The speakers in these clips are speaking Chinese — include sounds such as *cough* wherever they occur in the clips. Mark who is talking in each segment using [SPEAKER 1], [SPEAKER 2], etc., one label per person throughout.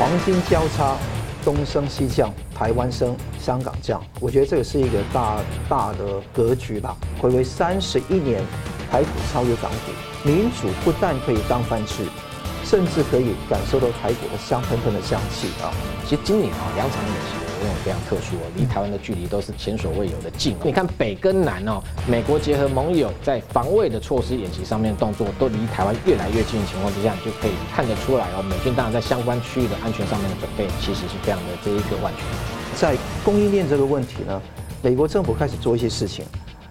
[SPEAKER 1] 黄金交叉，东升西降，台湾升，香港降。我觉得这个是一个大大的格局吧。回归三十一年，台股超越港股，民主不但可以当饭吃，甚至可以感受到台股的香喷喷的香气啊。
[SPEAKER 2] 其实今年啊，两场演习。这种非常特殊哦，离台湾的距离都是前所未有的近。你看北跟南哦，美国结合盟友在防卫的措施演习上面动作都离台湾越来越近的情况之下，你就可以看得出来哦，美军当然在相关区域的安全上面的准备其实是非常的这一个万全。
[SPEAKER 1] 在供应链这个问题呢，美国政府开始做一些事情，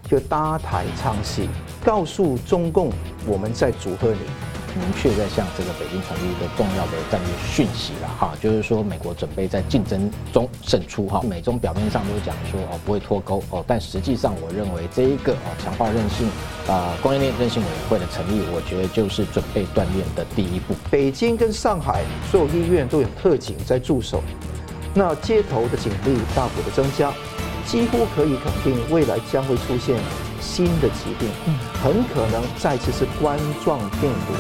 [SPEAKER 1] 就搭台唱戏，告诉中共我们在祝贺你。明确在向这个北京传递一个重要的战略讯息了哈，就是说美国准备在竞争中胜出哈。美中表面上都是讲说哦不会脱钩哦，但实际上我认为这一个哦强化韧性啊供应链韧性委员会的成立，我觉得就是准备锻炼的第一步。北京跟上海所有医院都有特警在驻守，那街头的警力大幅的增加，几乎可以肯定未来将会出现。新的疾病，很可能再次是冠状病毒。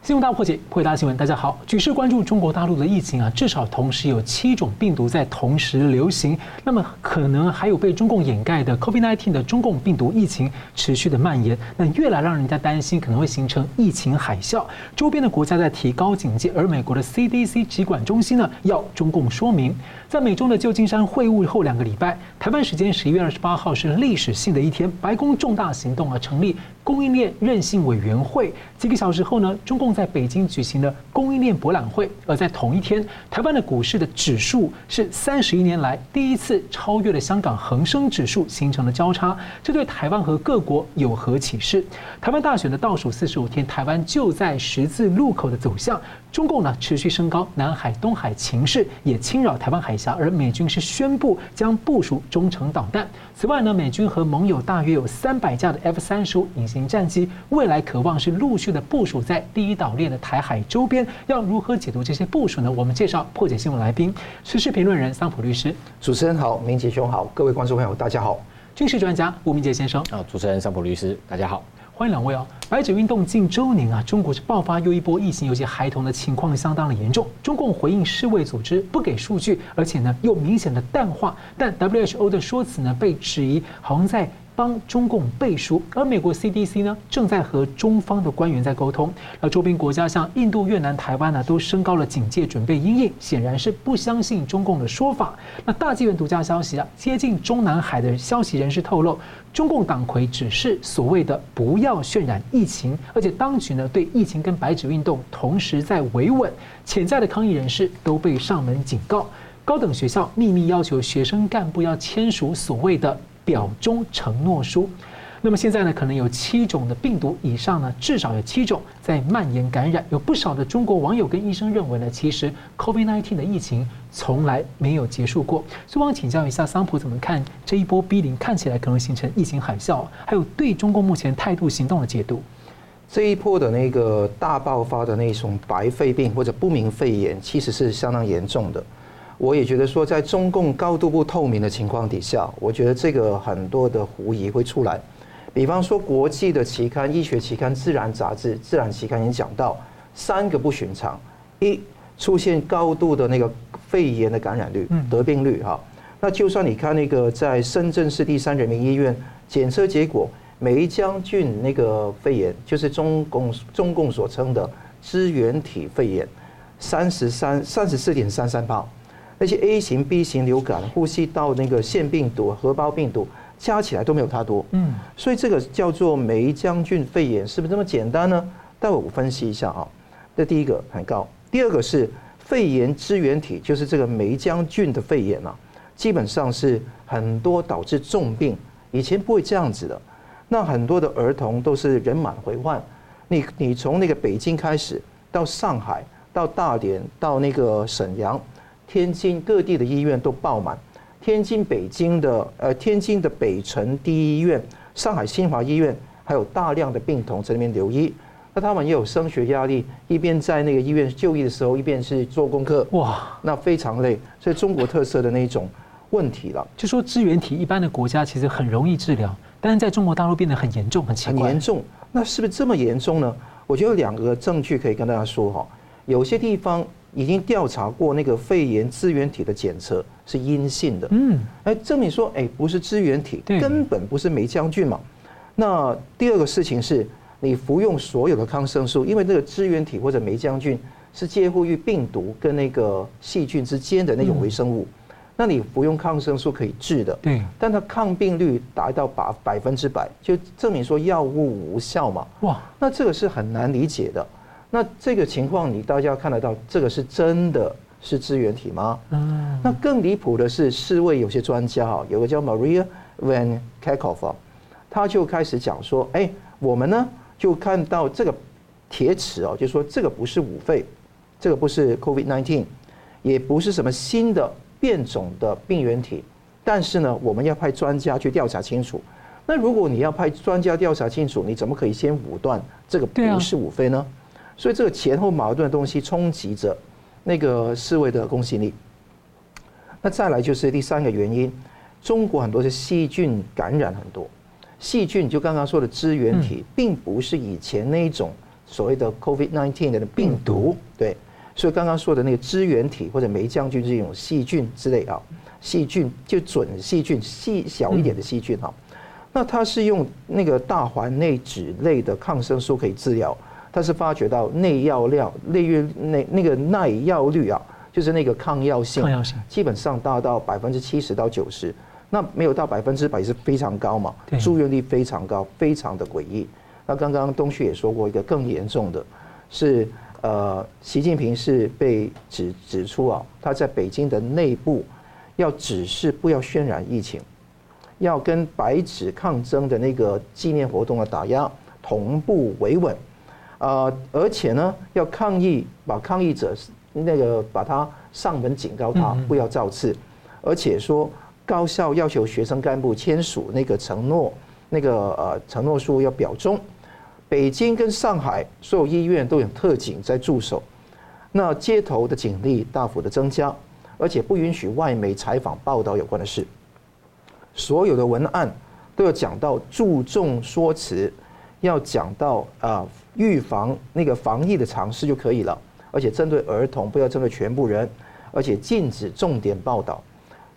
[SPEAKER 3] 新闻大破解，回答新闻，大家好。举世关注中国大陆的疫情啊，至少同时有七种病毒在同时流行。那么可能还有被中共掩盖的 COVID-19 的中共病毒疫情持续的蔓延，那越来让人家担心可能会形成疫情海啸。周边的国家在提高警戒，而美国的 CDC 疾管中心呢，要中共说明。在美中的旧金山会晤后两个礼拜，台湾时间十一月二十八号是历史性的一天，白宫重大行动啊，成立供应链韧性委员会。几个小时后呢，中共在北京举行了供应链博览会。而在同一天，台湾的股市的指数是三十一年来第一次超越了香港恒生指数，形成了交叉。这对台湾和各国有何启示？台湾大选的倒数四十五天，台湾就在十字路口的走向。中共呢持续升高南海、东海情势，也侵扰台湾海峡，而美军是宣布将部署中程导弹。此外呢，美军和盟友大约有三百架的 F 三十五隐形战机，未来渴望是陆续的部署在第一岛链的台海周边。要如何解读这些部署呢？我们介绍破解新闻来宾，时事评论人桑普律师。
[SPEAKER 1] 主持人好，明杰兄好，各位观众朋友大家好。
[SPEAKER 3] 军事专家吴明杰先生。
[SPEAKER 2] 啊，主持人桑普律师大家好。
[SPEAKER 3] 欢迎两位哦！白酒运动近周年啊，中国是爆发又一波疫情，尤其孩童的情况相当的严重。中共回应世卫组织不给数据，而且呢又明显的淡化，但 WHO 的说辞呢被质疑，好像在。帮中共背书，而美国 CDC 呢正在和中方的官员在沟通。而周边国家像印度、越南、台湾呢，都升高了警戒，准备因应，显然是不相信中共的说法。那大纪元独家消息啊，接近中南海的消息人士透露，中共党魁只是所谓的不要渲染疫情，而且当局呢对疫情跟白纸运动同时在维稳，潜在的抗议人士都被上门警告。高等学校秘密要求学生干部要签署所谓的。表中承诺书，那么现在呢，可能有七种的病毒以上呢，至少有七种在蔓延感染。有不少的中国网友跟医生认为呢，其实 COVID-19 的疫情从来没有结束过。所以我想请教一下桑普怎么看这一波 B 零看起来可能形成疫情海啸，还有对中共目前态度行动的解读。
[SPEAKER 1] 这一波的那个大爆发的那种白肺病或者不明肺炎，其实是相当严重的。我也觉得说，在中共高度不透明的情况底下，我觉得这个很多的狐疑会出来。比方说，国际的期刊、医学期刊《自然》杂志、《自然》期刊已经讲到三个不寻常：一，出现高度的那个肺炎的感染率、得病率哈。那就算你看那个在深圳市第三人民医院检测结果，梅将军那个肺炎，就是中共中共所称的支原体肺炎，三十三三十四点三三趴。那些 A 型、B 型流感、呼吸道那个腺病毒、核包病毒加起来都没有它多，嗯，所以这个叫做霉浆菌肺炎，是不是这么简单呢？待会我分析一下啊。这第一个很高，第二个是肺炎支原体，就是这个霉浆菌的肺炎啊，基本上是很多导致重病，以前不会这样子的。那很多的儿童都是人满为患，你你从那个北京开始，到上海，到大连，到那个沈阳。天津各地的医院都爆满，天津、北京的呃，天津的北辰第一医院、上海新华医院，还有大量的病童在那边留医。那他们也有升学压力，一边在那个医院就医的时候，一边是做功课。哇，那非常累，所以中国特色的那种问题了。
[SPEAKER 3] 就说支原体，一般的国家其实很容易治疗，但是在中国大陆变得很严重，很奇怪。
[SPEAKER 1] 很严重，那是不是这么严重呢？我觉得有两个证据可以跟大家说哈。有些地方已经调查过那个肺炎支原体的检测是阴性的，嗯，哎，证明说，哎，不是支原体，根本不是梅将军嘛。那第二个事情是，你服用所有的抗生素，因为这个支原体或者梅将军是介乎于病毒跟那个细菌之间的那种微生物。那你服用抗生素可以治的，对，但它抗病率达到百百分之百，就证明说药物无效嘛。哇，那这个是很难理解的。那这个情况你大家看得到，这个是真的是支原体吗？嗯。那更离谱的是，世卫有些专家啊，有个叫 Maria Van Kerkhove，他就开始讲说，哎，我们呢就看到这个铁齿哦，就说这个不是五肺，这个不是 COVID-19，也不是什么新的。变种的病原体，但是呢，我们要派专家去调查清楚。那如果你要派专家调查清楚，你怎么可以先武断这个不是五非呢？所以这个前后矛盾的东西冲击着那个世卫的公信力。那再来就是第三个原因，中国很多是细菌感染很多，细菌就刚刚说的支原体，并不是以前那一种所谓的 COVID-19 的病毒，对。所以刚刚说的那个支原体或者霉浆菌这种细菌之类啊，细菌就准细菌细小一点的细菌哈，那它是用那个大环内酯类的抗生素可以治疗，它是发觉到内药量、内药那那个耐药率啊，就是那个抗药性，抗药性基本上达到百分之七十到九十，那没有到百分之百是非常高嘛，住院率非常高，非常的诡异。那刚刚东旭也说过一个更严重的是。呃，习近平是被指指出啊，他在北京的内部要指示不要渲染疫情，要跟白纸抗争的那个纪念活动的打压同步维稳，啊，而且呢，要抗议把抗议者那个把他上门警告他不要造次，而且说高校要求学生干部签署那个承诺，那个呃承诺书要表忠。北京跟上海所有医院都有特警在驻守，那街头的警力大幅的增加，而且不允许外媒采访报道有关的事。所有的文案都要讲到注重说辞，要讲到啊预防那个防疫的尝试就可以了，而且针对儿童不要针对全部人，而且禁止重点报道。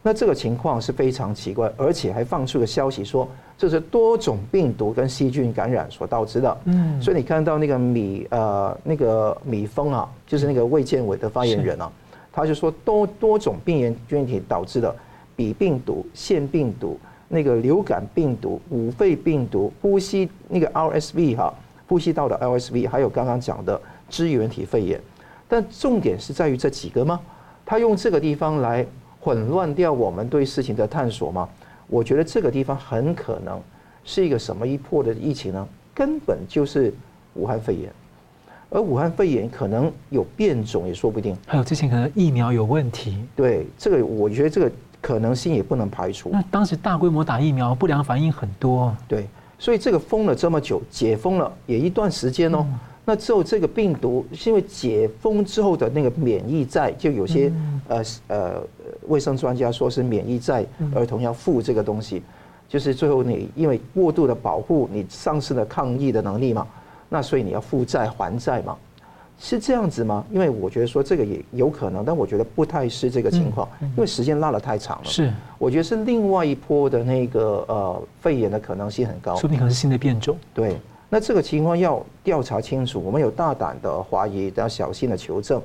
[SPEAKER 1] 那这个情况是非常奇怪，而且还放出个消息说，这是多种病毒跟细菌感染所导致的。嗯，所以你看到那个米呃那个米峰啊，就是那个卫健委的发言人啊，他就说多多种病原菌体导致的鼻病毒、腺病毒、那个流感病毒、五肺病毒、呼吸那个 RSV 哈，呼吸道的 LSV，还有刚刚讲的支原体肺炎。但重点是在于这几个吗？他用这个地方来。混乱掉我们对事情的探索吗？我觉得这个地方很可能是一个什么一破的疫情呢？根本就是武汉肺炎，而武汉肺炎可能有变种也说不定。
[SPEAKER 3] 还有之前可能疫苗有问题。
[SPEAKER 1] 对，这个我觉得这个可能性也不能排除。
[SPEAKER 3] 那当时大规模打疫苗，不良反应很多。
[SPEAKER 1] 对，所以这个封了这么久，解封了也一段时间哦。嗯。那之后，这个病毒是因为解封之后的那个免疫债，就有些呃呃卫生专家说是免疫债，儿童要付这个东西，就是最后你因为过度的保护，你丧失了抗疫的能力嘛，那所以你要负债还债嘛，是这样子吗？因为我觉得说这个也有可能，但我觉得不太是这个情况，因为时间拉得太长了。
[SPEAKER 3] 是，
[SPEAKER 1] 我觉得是另外一波的那个呃肺炎的可能性很高，
[SPEAKER 3] 说不定可能是新的变种。
[SPEAKER 1] 对。那这个情况要调查清楚，我们有大胆的怀疑，要小心的求证，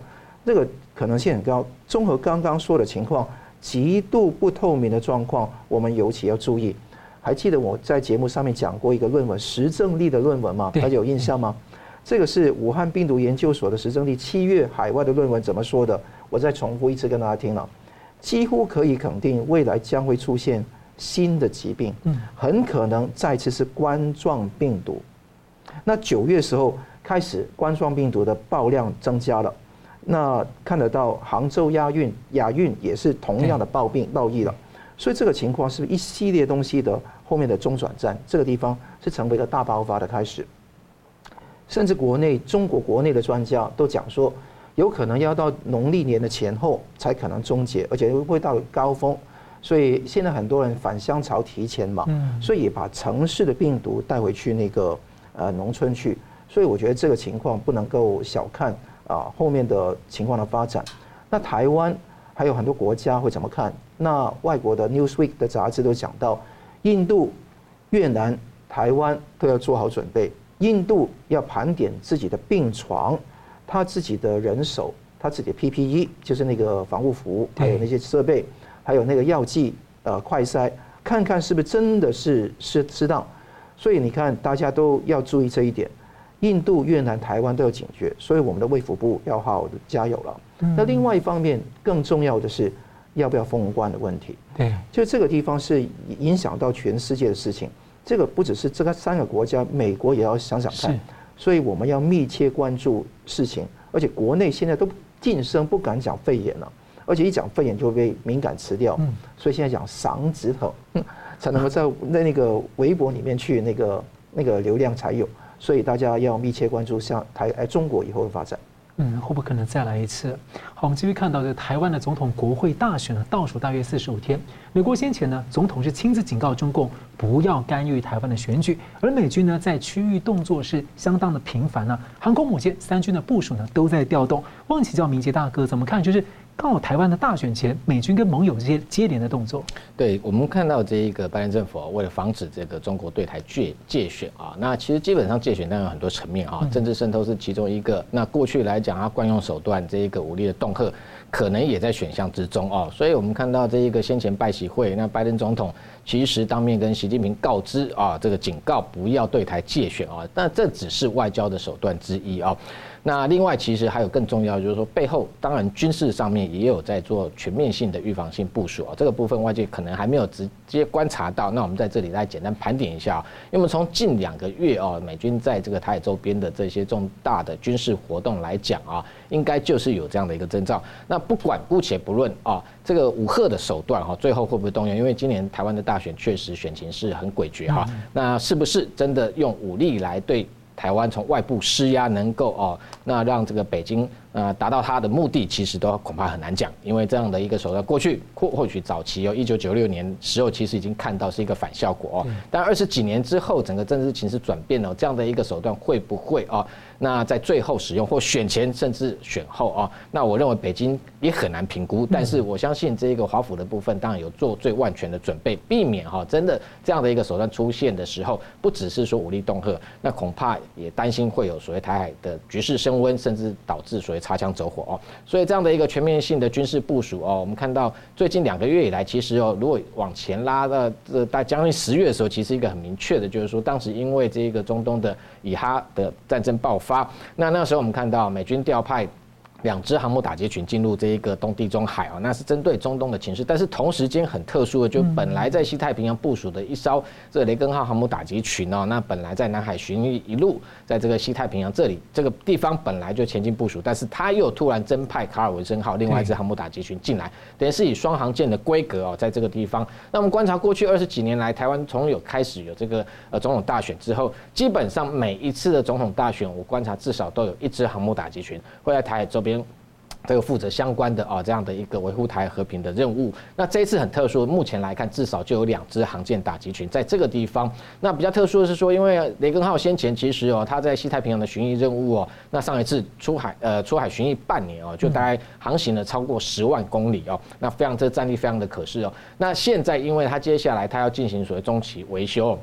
[SPEAKER 1] 这个可能性很高。综合刚刚说的情况，极度不透明的状况，我们尤其要注意。还记得我在节目上面讲过一个论文，实证力的论文吗？大家有印象吗？这个是武汉病毒研究所的石正丽七月海外的论文怎么说的？我再重复一次跟大家听了，几乎可以肯定，未来将会出现新的疾病，很可能再次是冠状病毒。那九月时候开始，冠状病毒的爆量增加了。那看得到杭州亚运，亚运也是同样的暴病暴疫了。所以这个情况是一系列东西的后面的中转站，这个地方是成为了大爆发的开始。甚至国内中国国内的专家都讲说，有可能要到农历年的前后才可能终结，而且会到高峰。所以现在很多人返乡潮提前嘛，所以也把城市的病毒带回去那个。呃，农村去，所以我觉得这个情况不能够小看啊后面的情况的发展。那台湾还有很多国家会怎么看？那外国的 Newsweek 的杂志都讲到，印度、越南、台湾都要做好准备。印度要盘点自己的病床，他自己的人手，他自己的 PPE，就是那个防护服，还有那些设备，还有那个药剂，呃，快筛，看看是不是真的是适适当。所以你看，大家都要注意这一点。印度、越南、台湾都有警觉，所以我们的卫福部要好好的加油了。那另外一方面，更重要的是要不要封关的问题。
[SPEAKER 3] 对，
[SPEAKER 1] 就这个地方是影响到全世界的事情。这个不只是这个三个国家，美国也要想想看。所以我们要密切关注事情，而且国内现在都晋升不敢讲肺炎了，而且一讲肺炎就会被敏感词掉。所以现在讲嗓子疼，才能够在那那个微博里面去那个那个流量才有。所以大家要密切关注像台哎中国以后的发展。
[SPEAKER 3] 嗯，会不会可能再来一次？好，我们继续看到这台湾的总统国会大选呢，倒数大约四十五天。美国先前呢，总统是亲自警告中共不要干预台湾的选举，而美军呢，在区域动作是相当的频繁呢，航空母舰三军的部署呢，都在调动。忘记叫明杰大哥怎么看？就是。到台湾的大选前，美军跟盟友这些接连的动作，
[SPEAKER 2] 对我们看到这一个拜登政府为了防止这个中国对台借借选啊，那其实基本上借选当然有很多层面啊，政治渗透是其中一个。那过去来讲，他惯用手段这一个武力的恫吓，可能也在选项之中啊。所以我们看到这一个先前拜习会，那拜登总统其实当面跟习近平告知啊，这个警告不要对台借选啊，但这只是外交的手段之一啊。那另外，其实还有更重要，就是说背后当然军事上面也有在做全面性的预防性部署啊。这个部分外界可能还没有直接观察到。那我们在这里来简单盘点一下，因为我们从近两个月哦，美军在这个台海周边的这些重大的军事活动来讲啊，应该就是有这样的一个征兆。那不管姑且不论啊，这个武吓的手段哈，最后会不会动用？因为今年台湾的大选确实选情是很诡谲哈。那是不是真的用武力来对？台湾从外部施压能够哦，那让这个北京呃达到他的目的，其实都恐怕很难讲，因为这样的一个手段，过去或或许早期有，一九九六年时候其实已经看到是一个反效果哦，但二十几年之后，整个政治情势转变了，这样的一个手段会不会哦？那在最后使用或选前甚至选后啊，那我认为北京也很难评估。但是我相信这个华府的部分当然有做最万全的准备，避免哈真的这样的一个手段出现的时候，不只是说武力恫吓，那恐怕也担心会有所谓台海的局势升温，甚至导致所谓擦枪走火哦。所以这样的一个全面性的军事部署哦，我们看到最近两个月以来，其实哦，如果往前拉到这大将近十月的时候，其实一个很明确的就是说，当时因为这个中东的以哈的战争爆发。那那时候我们看到美军调派两支航母打击群进入这一个东地中海啊，那是针对中东的情势。但是同时间很特殊的，就本来在西太平洋部署的一艘这雷根号航母打击群哦，那本来在南海巡弋一路，在这个西太平洋这里这个地方本来就前进部署，但是他又突然增派卡尔文森号另外一支航母打击群进来，等于是以双航舰的规格哦，在这个地方。那我们观察过去二十几年来，台湾从有开始有这个呃总统大选之后，基本上每一次的总统大选，我观察至少都有一支航母打击群会在台海周边。这个负责相关的啊，这样的一个维护台和平的任务。那这一次很特殊，目前来看至少就有两支航舰打击群在这个地方。那比较特殊的是说，因为雷根号先前其实哦，它在西太平洋的巡弋任务哦，那上一次出海呃出海巡弋半年哦，就大概航行了超过十万公里哦，那非常这战力非常的可视哦。那现在因为它接下来它要进行所谓中期维修。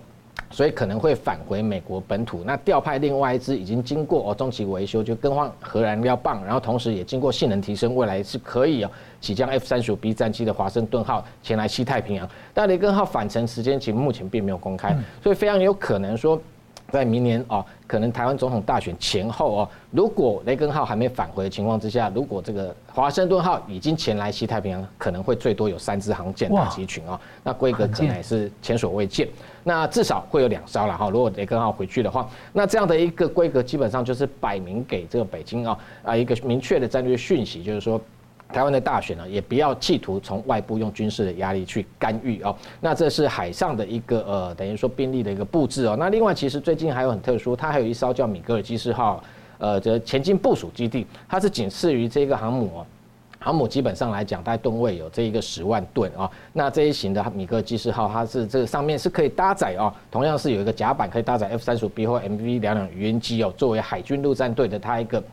[SPEAKER 2] 所以可能会返回美国本土，那调派另外一支已经经过哦中期维修，就更换核燃料棒，然后同时也经过性能提升，未来是可以哦起降 F 三十五 B 战机的华盛顿号前来西太平洋。但雷根号返程时间其实目前并没有公开，所以非常有可能说。在明年哦，可能台湾总统大选前后哦，如果雷根号还没返回的情况之下，如果这个华盛顿号已经前来西太平洋，可能会最多有三支航舰打击群啊，那规格可能也是前所未见。那至少会有两艘了哈。如果雷根号回去的话，那这样的一个规格基本上就是摆明给这个北京啊啊一个明确的战略讯息，就是说。台湾的大选呢，也不要企图从外部用军事的压力去干预哦。那这是海上的一个呃，等于说兵力的一个布置哦。那另外，其实最近还有很特殊，它还有一艘叫米格尔基斯号，呃，这前进部署基地，它是仅次于这个航母哦。航母基本上来讲，大概吨位有这一个十万吨啊。那这一型的米格尔基斯号，它是这上面是可以搭载哦，同样是有一个甲板可以搭载 F 三十五 B 或 MV 两两鱼鹰机哦，作为海军陆战队的它一个。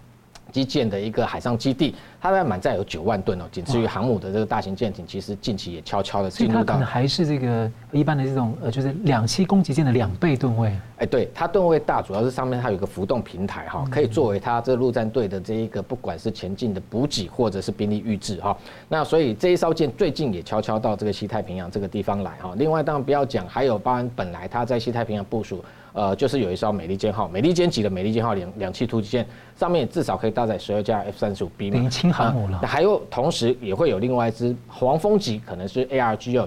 [SPEAKER 2] 基建的一个海上基地，它的满载有九万吨哦，仅次于航母的这个大型舰艇，其实近期也悄悄的进入到。
[SPEAKER 3] 所以它可能还是这个一般的这种呃，就是两栖攻击舰的两倍吨位。
[SPEAKER 2] 哎，对，它吨位大，主要是上面它有一个浮动平台哈，可以作为它这个陆战队的这一个不管是前进的补给或者是兵力预置哈。那所以这一艘舰最近也悄悄到这个西太平洋这个地方来哈。另外当然不要讲，还有包含本来它在西太平洋部署。呃，就是有一艘美利坚号，美利坚级的美利坚号两两栖突击舰，上面至少可以搭载十二架 F 三十五 B 嘛，
[SPEAKER 3] 轻航母了。
[SPEAKER 2] 还有同时也会有另外一支黄蜂级，可能是 ARG 二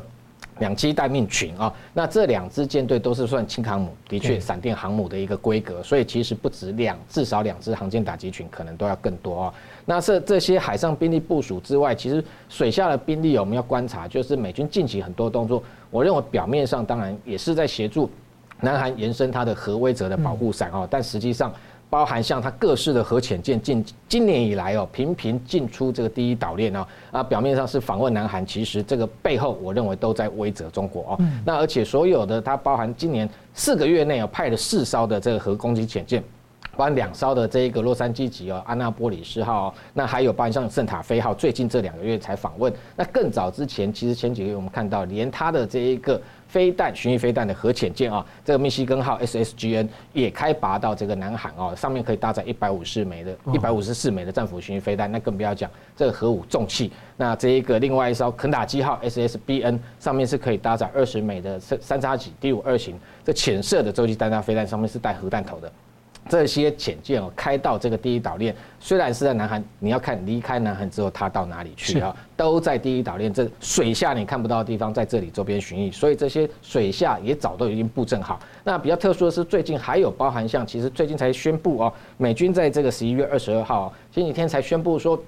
[SPEAKER 2] 两栖待命群啊。那这两支舰队都是算轻航母，的确闪电航母的一个规格，所以其实不止两，至少两支航舰打击群可能都要更多啊。那这这些海上兵力部署之外，其实水下的兵力我们要观察，就是美军近期很多动作，我认为表面上当然也是在协助。南韩延伸它的核威慑的保护伞哦，但实际上包含像它各式的核潜舰，近今年以来哦频频进出这个第一岛链哦，啊表面上是访问南韩，其实这个背后我认为都在威责中国哦。那而且所有的它包含今年四个月内哦派了四艘的这个核攻击潜舰。包含两艘的这一个洛杉矶级哦，安娜波里斯号，哦那还有包含像圣塔菲号，最近这两个月才访问。那更早之前，其实前几个月我们看到，连它的这一个飞弹巡弋飞弹的核潜舰啊，这个密西根号 SSGN 也开拔到这个南海哦，上面可以搭载一百五十枚的、一百五十四枚的战斧巡弋飞弹，那更不要讲这个核武重器。那这一个另外一艘肯塔基号 SSBN 上面是可以搭载二十枚的三三叉戟 D 五二型这浅射的洲际弹道飞弹，上面是带核弹头的。这些潜舰哦，开到这个第一岛链，虽然是在南韩，你要看离开南韩之后，它到哪里去啊？都在第一岛链这水下你看不到的地方，在这里周边巡弋，所以这些水下也早都已经布阵好。那比较特殊的是，最近还有包含像，其实最近才宣布哦，美军在这个十一月二十二号前几天才宣布说。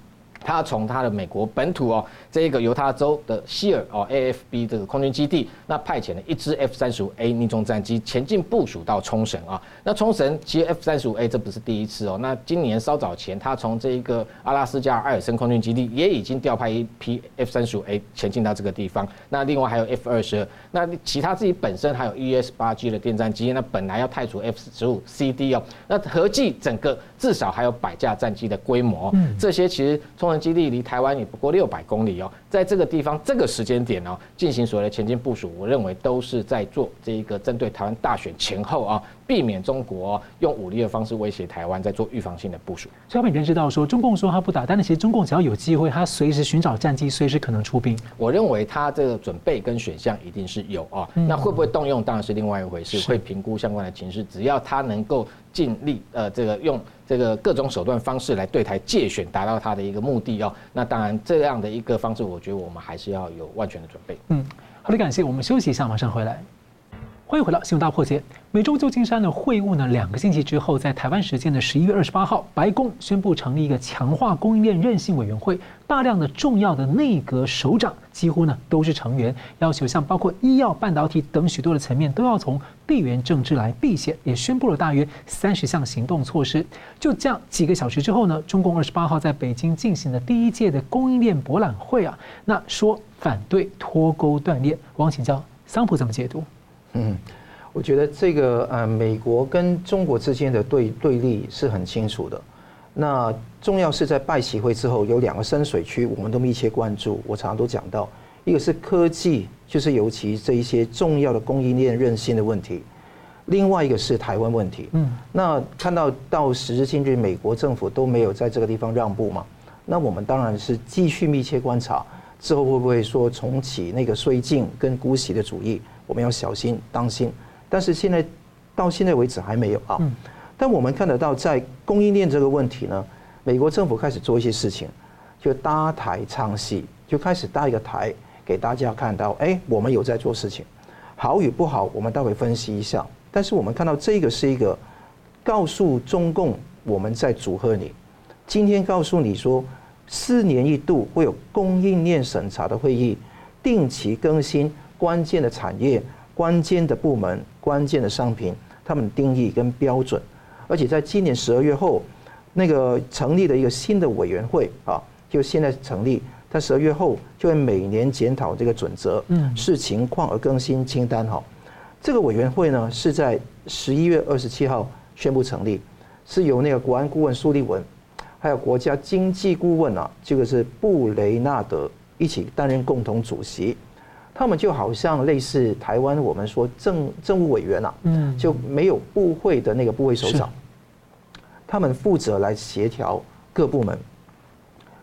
[SPEAKER 2] 他从他的美国本土哦，这个犹他州的希尔哦 AFB 这个空军基地，那派遣了一支 F 三十五 A 逆中战机前进部署到冲绳啊。那冲绳其实 F 三十五 A 这不是第一次哦，那今年稍早前，他从这一个阿拉斯加艾尔森空军基地也已经调派一批 F 三十五 A 前进到这个地方。那另外还有 F 二十二，那其他自己本身还有 ES 八 G 的电战机，那本来要派出 F 十五 CD 哦，那合计整个至少还有百架战机的规模。嗯，这些其实冲绳基地离台湾也不过六百公里在这个地方这个时间点呢，进行所谓的前进部署，我认为都是在做这一个针对台湾大选前后啊，避免中国用武力的方式威胁台湾，在做预防性的部署。
[SPEAKER 3] 所以我们已经知道说，中共说他不打，但是其实中共只要有机会，他随时寻找战机，随时可能出兵。
[SPEAKER 2] 我认为他这个准备跟选项一定是有啊，那会不会动用当然是另外一回事，会评估相关的情势，只要他能够。尽力呃，这个用这个各种手段方式来对台借选，达到他的一个目的哦。那当然这样的一个方式，我觉得我们还是要有万全的准备。
[SPEAKER 3] 嗯，好的，感谢。我们休息一下，马上回来。欢迎回到《新闻大破解》。美中旧金山的会晤呢，两个星期之后，在台湾时间的十一月二十八号，白宫宣布成立一个强化供应链韧性委员会，大量的重要的内阁首长几乎呢都是成员，要求像包括医药、半导体等许多的层面都要从地缘政治来避险，也宣布了大约三十项行动措施。就这样几个小时之后呢，中共二十八号在北京进行的第一届的供应链博览会啊，那说反对脱钩断链，我请教桑普怎么解读？
[SPEAKER 1] 嗯。我觉得这个呃，美国跟中国之间的对对立是很清楚的。那重要是在拜习会之后，有两个深水区，我们都密切关注。我常常都讲到，一个是科技，就是尤其这一些重要的供应链韧性的问题；另外一个是台湾问题。嗯，那看到到时至今日，美国政府都没有在这个地方让步嘛？那我们当然是继续密切观察，之后会不会说重启那个绥靖跟姑息的主义？我们要小心当心。但是现在到现在为止还没有啊。但我们看得到，在供应链这个问题呢，美国政府开始做一些事情，就搭台唱戏，就开始搭一个台给大家看到，哎，我们有在做事情，好与不好，我们待会分析一下。但是我们看到这个是一个告诉中共我们在祝贺你，今天告诉你说，四年一度会有供应链审查的会议，定期更新关键的产业。关键的部门、关键的商品，他们定义跟标准，而且在今年十二月后，那个成立的一个新的委员会啊，就现在成立，在十二月后就会每年检讨这个准则，嗯，视情况而更新清单哈。这个委员会呢是在十一月二十七号宣布成立，是由那个国安顾问苏立文，还有国家经济顾问啊，这个是布雷纳德一起担任共同主席。他们就好像类似台湾我们说政政务委员啊，嗯，就没有部会的那个部会首长，他们负责来协调各部门，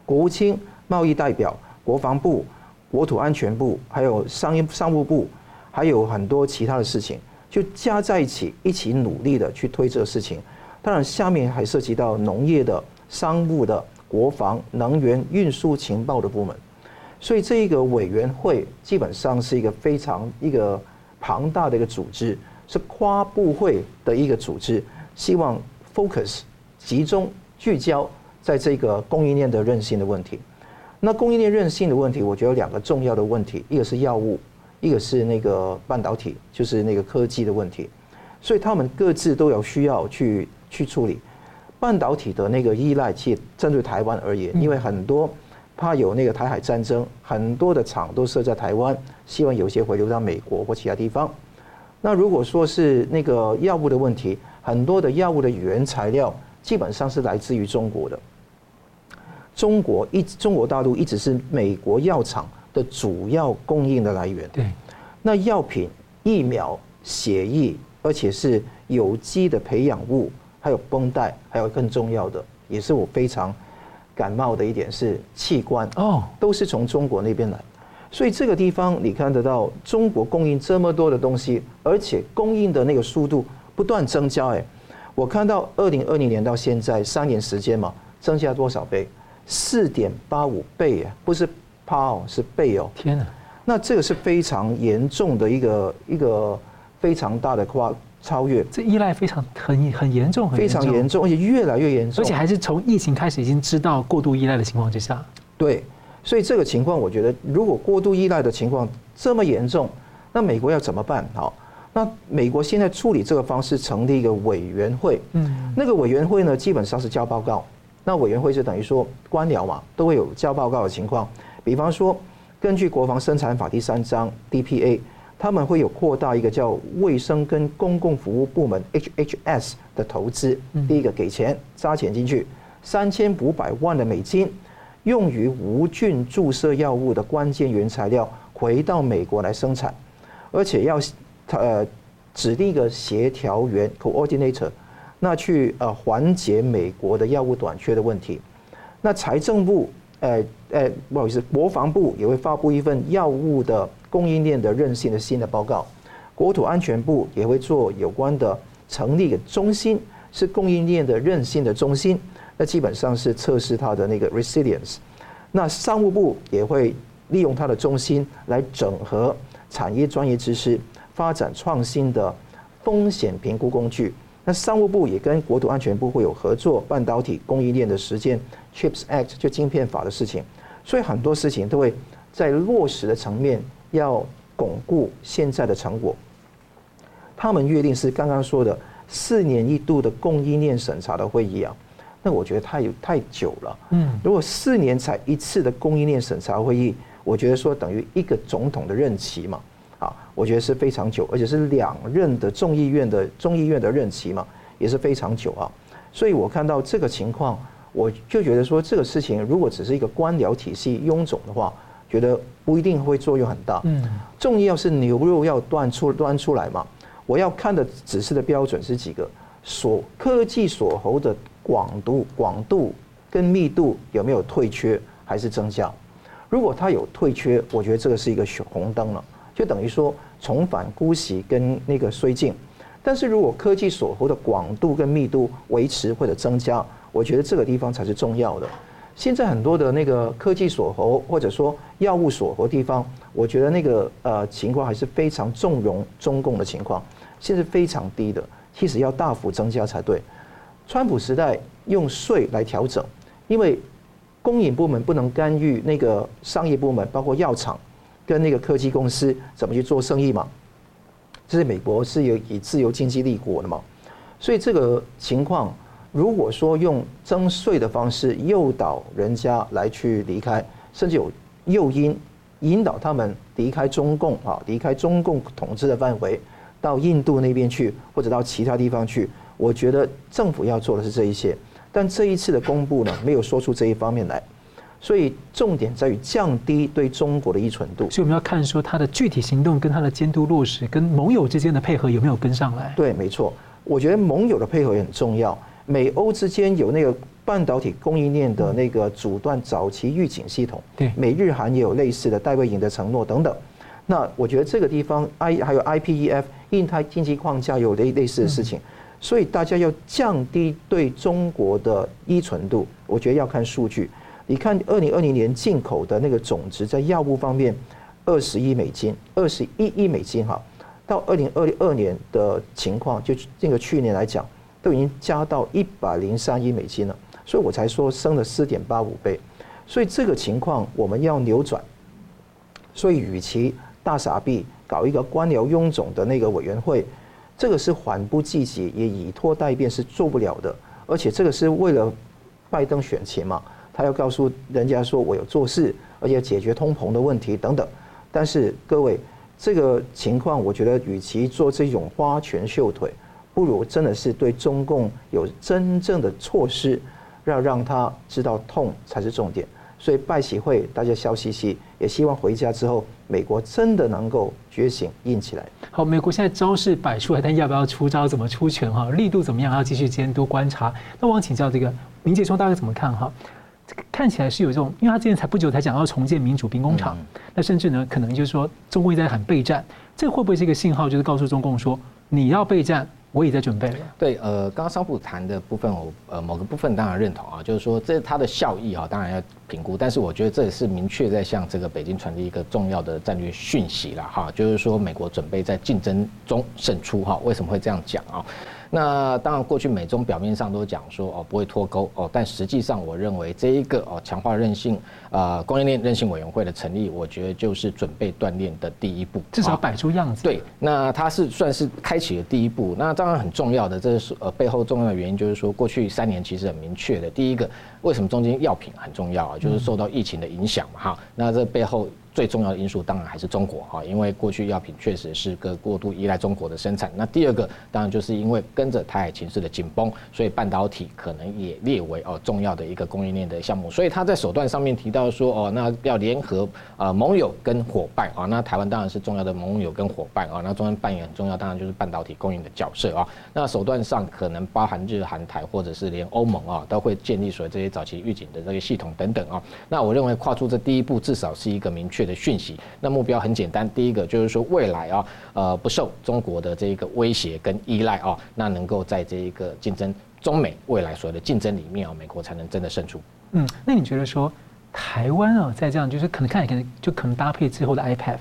[SPEAKER 1] 国务卿、贸易代表、国防部、国土安全部，还有商业商务部，还有很多其他的事情，就加在一起，一起努力的去推这个事情。当然，下面还涉及到农业的、商务的、国防、能源、运输、情报的部门。所以这一个委员会基本上是一个非常一个庞大的一个组织，是跨部会的一个组织，希望 focus 集中聚焦在这个供应链的韧性的问题。那供应链韧性的问题，我觉得有两个重要的问题，一个是药物，一个是那个半导体，就是那个科技的问题。所以他们各自都有需要去去处理半导体的那个依赖，其实针对台湾而言，因为很多。怕有那个台海战争，很多的厂都设在台湾，希望有些回流到美国或其他地方。那如果说是那个药物的问题，很多的药物的原材料基本上是来自于中国的。中国一中国大陆一直是美国药厂的主要供应的来源。对。那药品、疫苗、血液，而且是有机的培养物，还有绷带，还有更重要的，也是我非常。感冒的一点是器官哦，都是从中国那边来，所以这个地方你看得到中国供应这么多的东西，而且供应的那个速度不断增加。哎，我看到二零二零年到现在三年时间嘛，增加多少倍？四点八五倍啊，不是趴哦，是倍哦。天哪，那这个是非常严重的一个一个非常大的跨。超越
[SPEAKER 3] 这依赖非常很很严重，
[SPEAKER 1] 非常严重，而且越来越严重，
[SPEAKER 3] 而且还是从疫情开始已经知道过度依赖的情况之下。
[SPEAKER 1] 对，所以这个情况，我觉得如果过度依赖的情况这么严重，那美国要怎么办？好，那美国现在处理这个方式，成立一个委员会。嗯，那个委员会呢，基本上是交报告。那委员会就等于说官僚嘛，都会有交报告的情况。比方说，根据国防生产法第三章 DPA。他们会有扩大一个叫卫生跟公共服务部门 HHS 的投资，第一个给钱扎钱进去，三千五百万的美金，用于无菌注射药物的关键原材料回到美国来生产，而且要呃指定一个协调员 coordinator，那去呃缓解美国的药物短缺的问题。那财政部呃呃不好意思，国防部也会发布一份药物的。供应链的韧性的新的报告，国土安全部也会做有关的成立一个中心，是供应链的韧性的中心。那基本上是测试它的那个 resilience。那商务部也会利用它的中心来整合产业专业知识，发展创新的风险评估工具。那商务部也跟国土安全部会有合作，半导体供应链的实践 Chips Act 就晶片法的事情。所以很多事情都会在落实的层面。要巩固现在的成果，他们约定是刚刚说的四年一度的供应链审查的会议啊，那我觉得太太久了。嗯，如果四年才一次的供应链审查会议，我觉得说等于一个总统的任期嘛，啊，我觉得是非常久，而且是两任的众议院的众议院的任期嘛，也是非常久啊。所以我看到这个情况，我就觉得说这个事情如果只是一个官僚体系臃肿的话。觉得不一定会作用很大。嗯，重要是牛肉要端出端出来嘛。我要看的指示的标准是几个：锁科技锁喉的广度、广度跟密度有没有退缺还是增加？如果它有退缺，我觉得这个是一个红灯了，就等于说重返姑息跟那个绥靖。但是如果科技锁喉的广度跟密度维持或者增加，我觉得这个地方才是重要的。现在很多的那个科技锁喉，或者说药物锁喉地方，我觉得那个呃情况还是非常纵容中共的情况，现在非常低的，其实要大幅增加才对。川普时代用税来调整，因为公营部门不能干预那个商业部门，包括药厂跟那个科技公司怎么去做生意嘛。这是美国是有以自由经济立国的嘛，所以这个情况。如果说用征税的方式诱导人家来去离开，甚至有诱因引导他们离开中共啊，离开中共统治的范围，到印度那边去或者到其他地方去，我觉得政府要做的是这一些。但这一次的公布呢，没有说出这一方面来。所以重点在于降低对中国的依存度。
[SPEAKER 3] 所以我们要看说它的具体行动跟它的监督落实，跟盟友之间的配合有没有跟上来？
[SPEAKER 1] 对，没错。我觉得盟友的配合也很重要。美欧之间有那个半导体供应链的那个阻断早期预警系统。
[SPEAKER 3] 对，
[SPEAKER 1] 美日韩也有类似的戴维营的承诺等等。那我觉得这个地方 I 还有 IPEF 印太经济框架有类类似的事情。所以大家要降低对中国的依存度，我觉得要看数据。你看，二零二零年进口的那个总值在药物方面，二十亿美金，二十一亿美金哈，到二零二二年的情况，就这个去年来讲，都已经加到一百零三亿美金了，所以我才说升了四点八五倍，所以这个情况我们要扭转，所以与其大傻逼搞一个官僚臃肿的那个委员会，这个是缓不济急，也以拖待变是做不了的，而且这个是为了拜登选情嘛。他要告诉人家说，我有做事，而且解决通膨的问题等等。但是各位，这个情况，我觉得与其做这种花拳绣腿，不如真的是对中共有真正的措施，要让他知道痛才是重点。所以拜喜会大家笑嘻嘻，也希望回家之后，美国真的能够觉醒硬起来。
[SPEAKER 3] 好，美国现在招式摆出来，但要不要出招，怎么出拳哈，力度怎么样，要继续监督观察。那我想请教这个明杰兄，大概怎么看哈？看起来是有这种，因为他之前才不久才讲要重建民主兵工厂，那甚至呢，可能就是说中共一直在喊备战，这会不会是一个信号，就是告诉中共说你要备战，我也在准备了。
[SPEAKER 2] 对，呃，刚刚商普谈的部分，我呃某个部分当然认同啊，就是说这它的效益啊，当然要评估，但是我觉得这也是明确在向这个北京传递一个重要的战略讯息了哈，就是说美国准备在竞争中胜出哈，为什么会这样讲啊？那当然，过去美中表面上都讲说哦不会脱钩哦，但实际上我认为这一个哦强化韧性啊供应链韧性委员会的成立，我觉得就是准备锻炼的第一步，
[SPEAKER 3] 至少摆出样子。
[SPEAKER 2] 对，那它是算是开启了第一步。那当然很重要的，这是呃背后重要的原因就是说，过去三年其实很明确的，第一个为什么中间药品很重要啊，就是受到疫情的影响嘛哈。那这背后。最重要的因素当然还是中国哈，因为过去药品确实是个过度依赖中国的生产。那第二个当然就是因为跟着台海情势的紧绷，所以半导体可能也列为哦重要的一个供应链的项目。所以他在手段上面提到说哦，那要联合啊盟友跟伙伴啊，那台湾当然是重要的盟友跟伙伴啊，那中间扮演很重要，当然就是半导体供应的角色啊。那手段上可能包含日韩台或者是连欧盟啊，都会建立所谓这些早期预警的这些系统等等啊。那我认为跨出这第一步，至少是一个明确的讯息，那目标很简单，第一个就是说未来啊，呃，不受中国的这一个威胁跟依赖啊，那能够在这一个竞争中美未来所谓的竞争里面啊，美国才能真的胜出。
[SPEAKER 3] 嗯，那你觉得说台湾啊，在这样就是可能看起来就可能搭配之后的 iPad。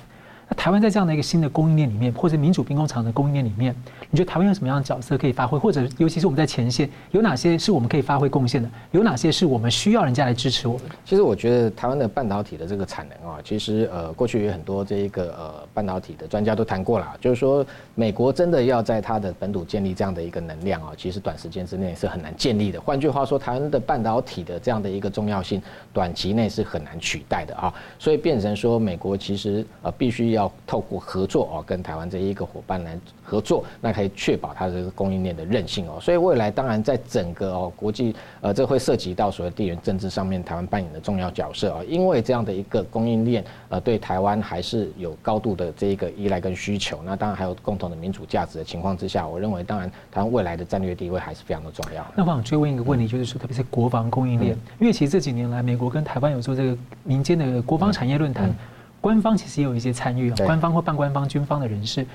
[SPEAKER 3] 那台湾在这样的一个新的供应链里面，或者民主兵工厂的供应链里面，你觉得台湾有什么样的角色可以发挥？或者尤其是我们在前线，有哪些是我们可以发挥贡献的？有哪些是我们需要人家来支持我们？
[SPEAKER 2] 其实我觉得台湾的半导体的这个产能啊，其实呃过去有很多这一个呃半导体的专家都谈过了，就是说美国真的要在它的本土建立这样的一个能量啊，其实短时间之内是很难建立的。换句话说，台湾的半导体的这样的一个重要性，短期内是很难取代的啊。所以变成说，美国其实呃必须要透过合作哦，跟台湾这一个伙伴来合作，那可以确保它这个供应链的韧性哦。所以未来当然在整个哦国际呃，这会涉及到所谓地缘政治上面台湾扮演的重要角色啊。因为这样的一个供应链呃，对台湾还是有高度的这一个依赖跟需求。那当然还有共同的民主价值的情况之下，我认为当然台湾未来的战略地位还是非常的重要。
[SPEAKER 3] 那我想追问一个问题，就是说特别是国防供应链，因为其实这几年来美国跟台湾有做这个民间的国防产业论坛。官方其实也有一些参与啊，官方或半官方、军方的人士，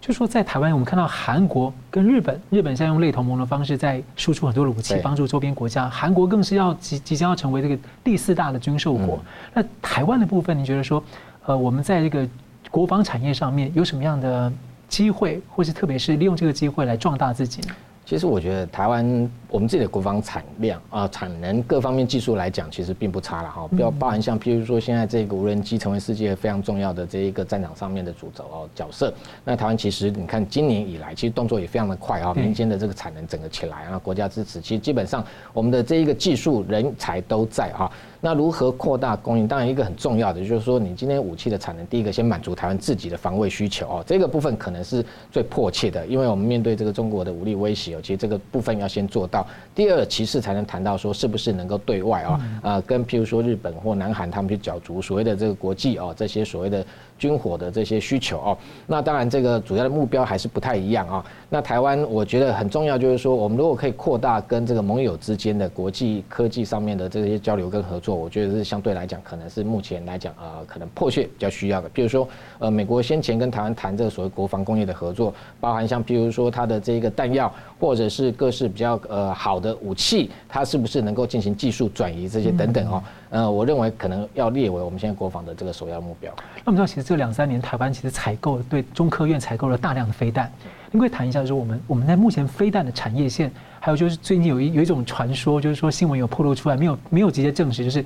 [SPEAKER 3] 就说在台湾，我们看到韩国跟日本，日本现在用类同盟的方式在输出很多的武器，帮助周边国家。韩国更是要即即将要成为这个第四大的军售国。那台湾的部分，你觉得说，呃，我们在这个国防产业上面有什么样的机会，或是特别是利用这个机会来壮大自己呢？
[SPEAKER 2] 其实我觉得台湾我们自己的国防产量啊、产能各方面技术来讲，其实并不差了哈。不要包含像譬如说现在这个无人机成为世界非常重要的这一个战场上面的主轴哦角色。那台湾其实你看今年以来，其实动作也非常的快啊，民间的这个产能整个起来啊，国家支持，其实基本上我们的这一个技术人才都在哈。那如何扩大供应？当然，一个很重要的就是说，你今天武器的产能，第一个先满足台湾自己的防卫需求哦，这个部分可能是最迫切的，因为我们面对这个中国的武力威胁哦，其实这个部分要先做到到。第二，其次才能谈到说是不是能够对外啊，呃，跟譬如说日本或南韩他们去角逐所谓的这个国际哦，这些所谓的。军火的这些需求哦，那当然这个主要的目标还是不太一样啊。那台湾我觉得很重要，就是说我们如果可以扩大跟这个盟友之间的国际科技上面的这些交流跟合作，我觉得是相对来讲可能是目前来讲呃可能迫切比较需要的。譬如说呃美国先前跟台湾谈这个所谓国防工业的合作，包含像譬如说它的这个弹药或者是各式比较呃好的武器，它是不是能够进行技术转移这些等等哦。呃，我认为可能要列为我们现在国防的这个首要目标。
[SPEAKER 3] 那我们知道，其实这两三年台湾其实采购对中科院采购了大量的飞弹。您可以谈一下，就是我们我们在目前飞弹的产业线，还有就是最近有一有一种传说，就是说新闻有透露出来，没有没有直接证实，就是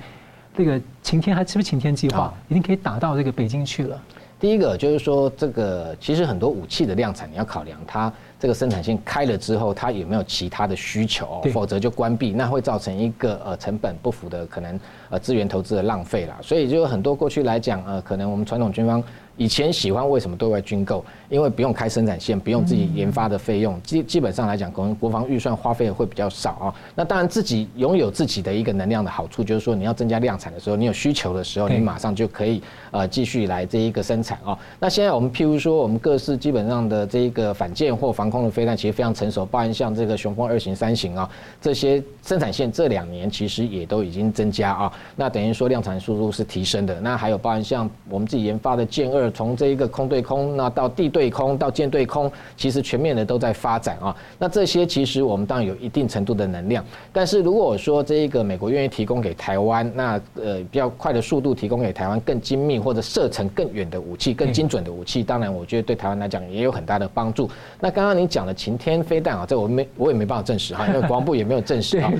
[SPEAKER 3] 这个晴天还是不是晴天计划，已经可以打到这个北京去了。
[SPEAKER 2] 第一个就是说，这个其实很多武器的量产，你要考量它。这个生产线开了之后，它有没有其他的需求？否则就关闭，那会造成一个呃成本不符的可能呃资源投资的浪费啦。所以就有很多过去来讲呃，可能我们传统军方。以前喜欢为什么对外军购？因为不用开生产线，不用自己研发的费用，基基本上来讲，可能国防预算花费会比较少啊。那当然，自己拥有自己的一个能量的好处，就是说你要增加量产的时候，你有需求的时候，你马上就可以呃继续来这一个生产啊。那现在我们譬如说，我们各式基本上的这一个反舰或防空的飞弹，其实非常成熟，包含像这个雄风二型、三型啊，这些生产线这两年其实也都已经增加啊。那等于说量产速度是提升的。那还有包含像我们自己研发的剑二。从这一个空对空，那到地对空，到舰对空，其实全面的都在发展啊。那这些其实我们当然有一定程度的能量，但是如果我说这一个美国愿意提供给台湾，那呃比较快的速度提供给台湾更精密或者射程更远的武器、更精准的武器，当然我觉得对台湾来讲也有很大的帮助。那刚刚您讲的晴天飞弹啊，这我没我也没办法证实哈，因为国防部也没有证实啊。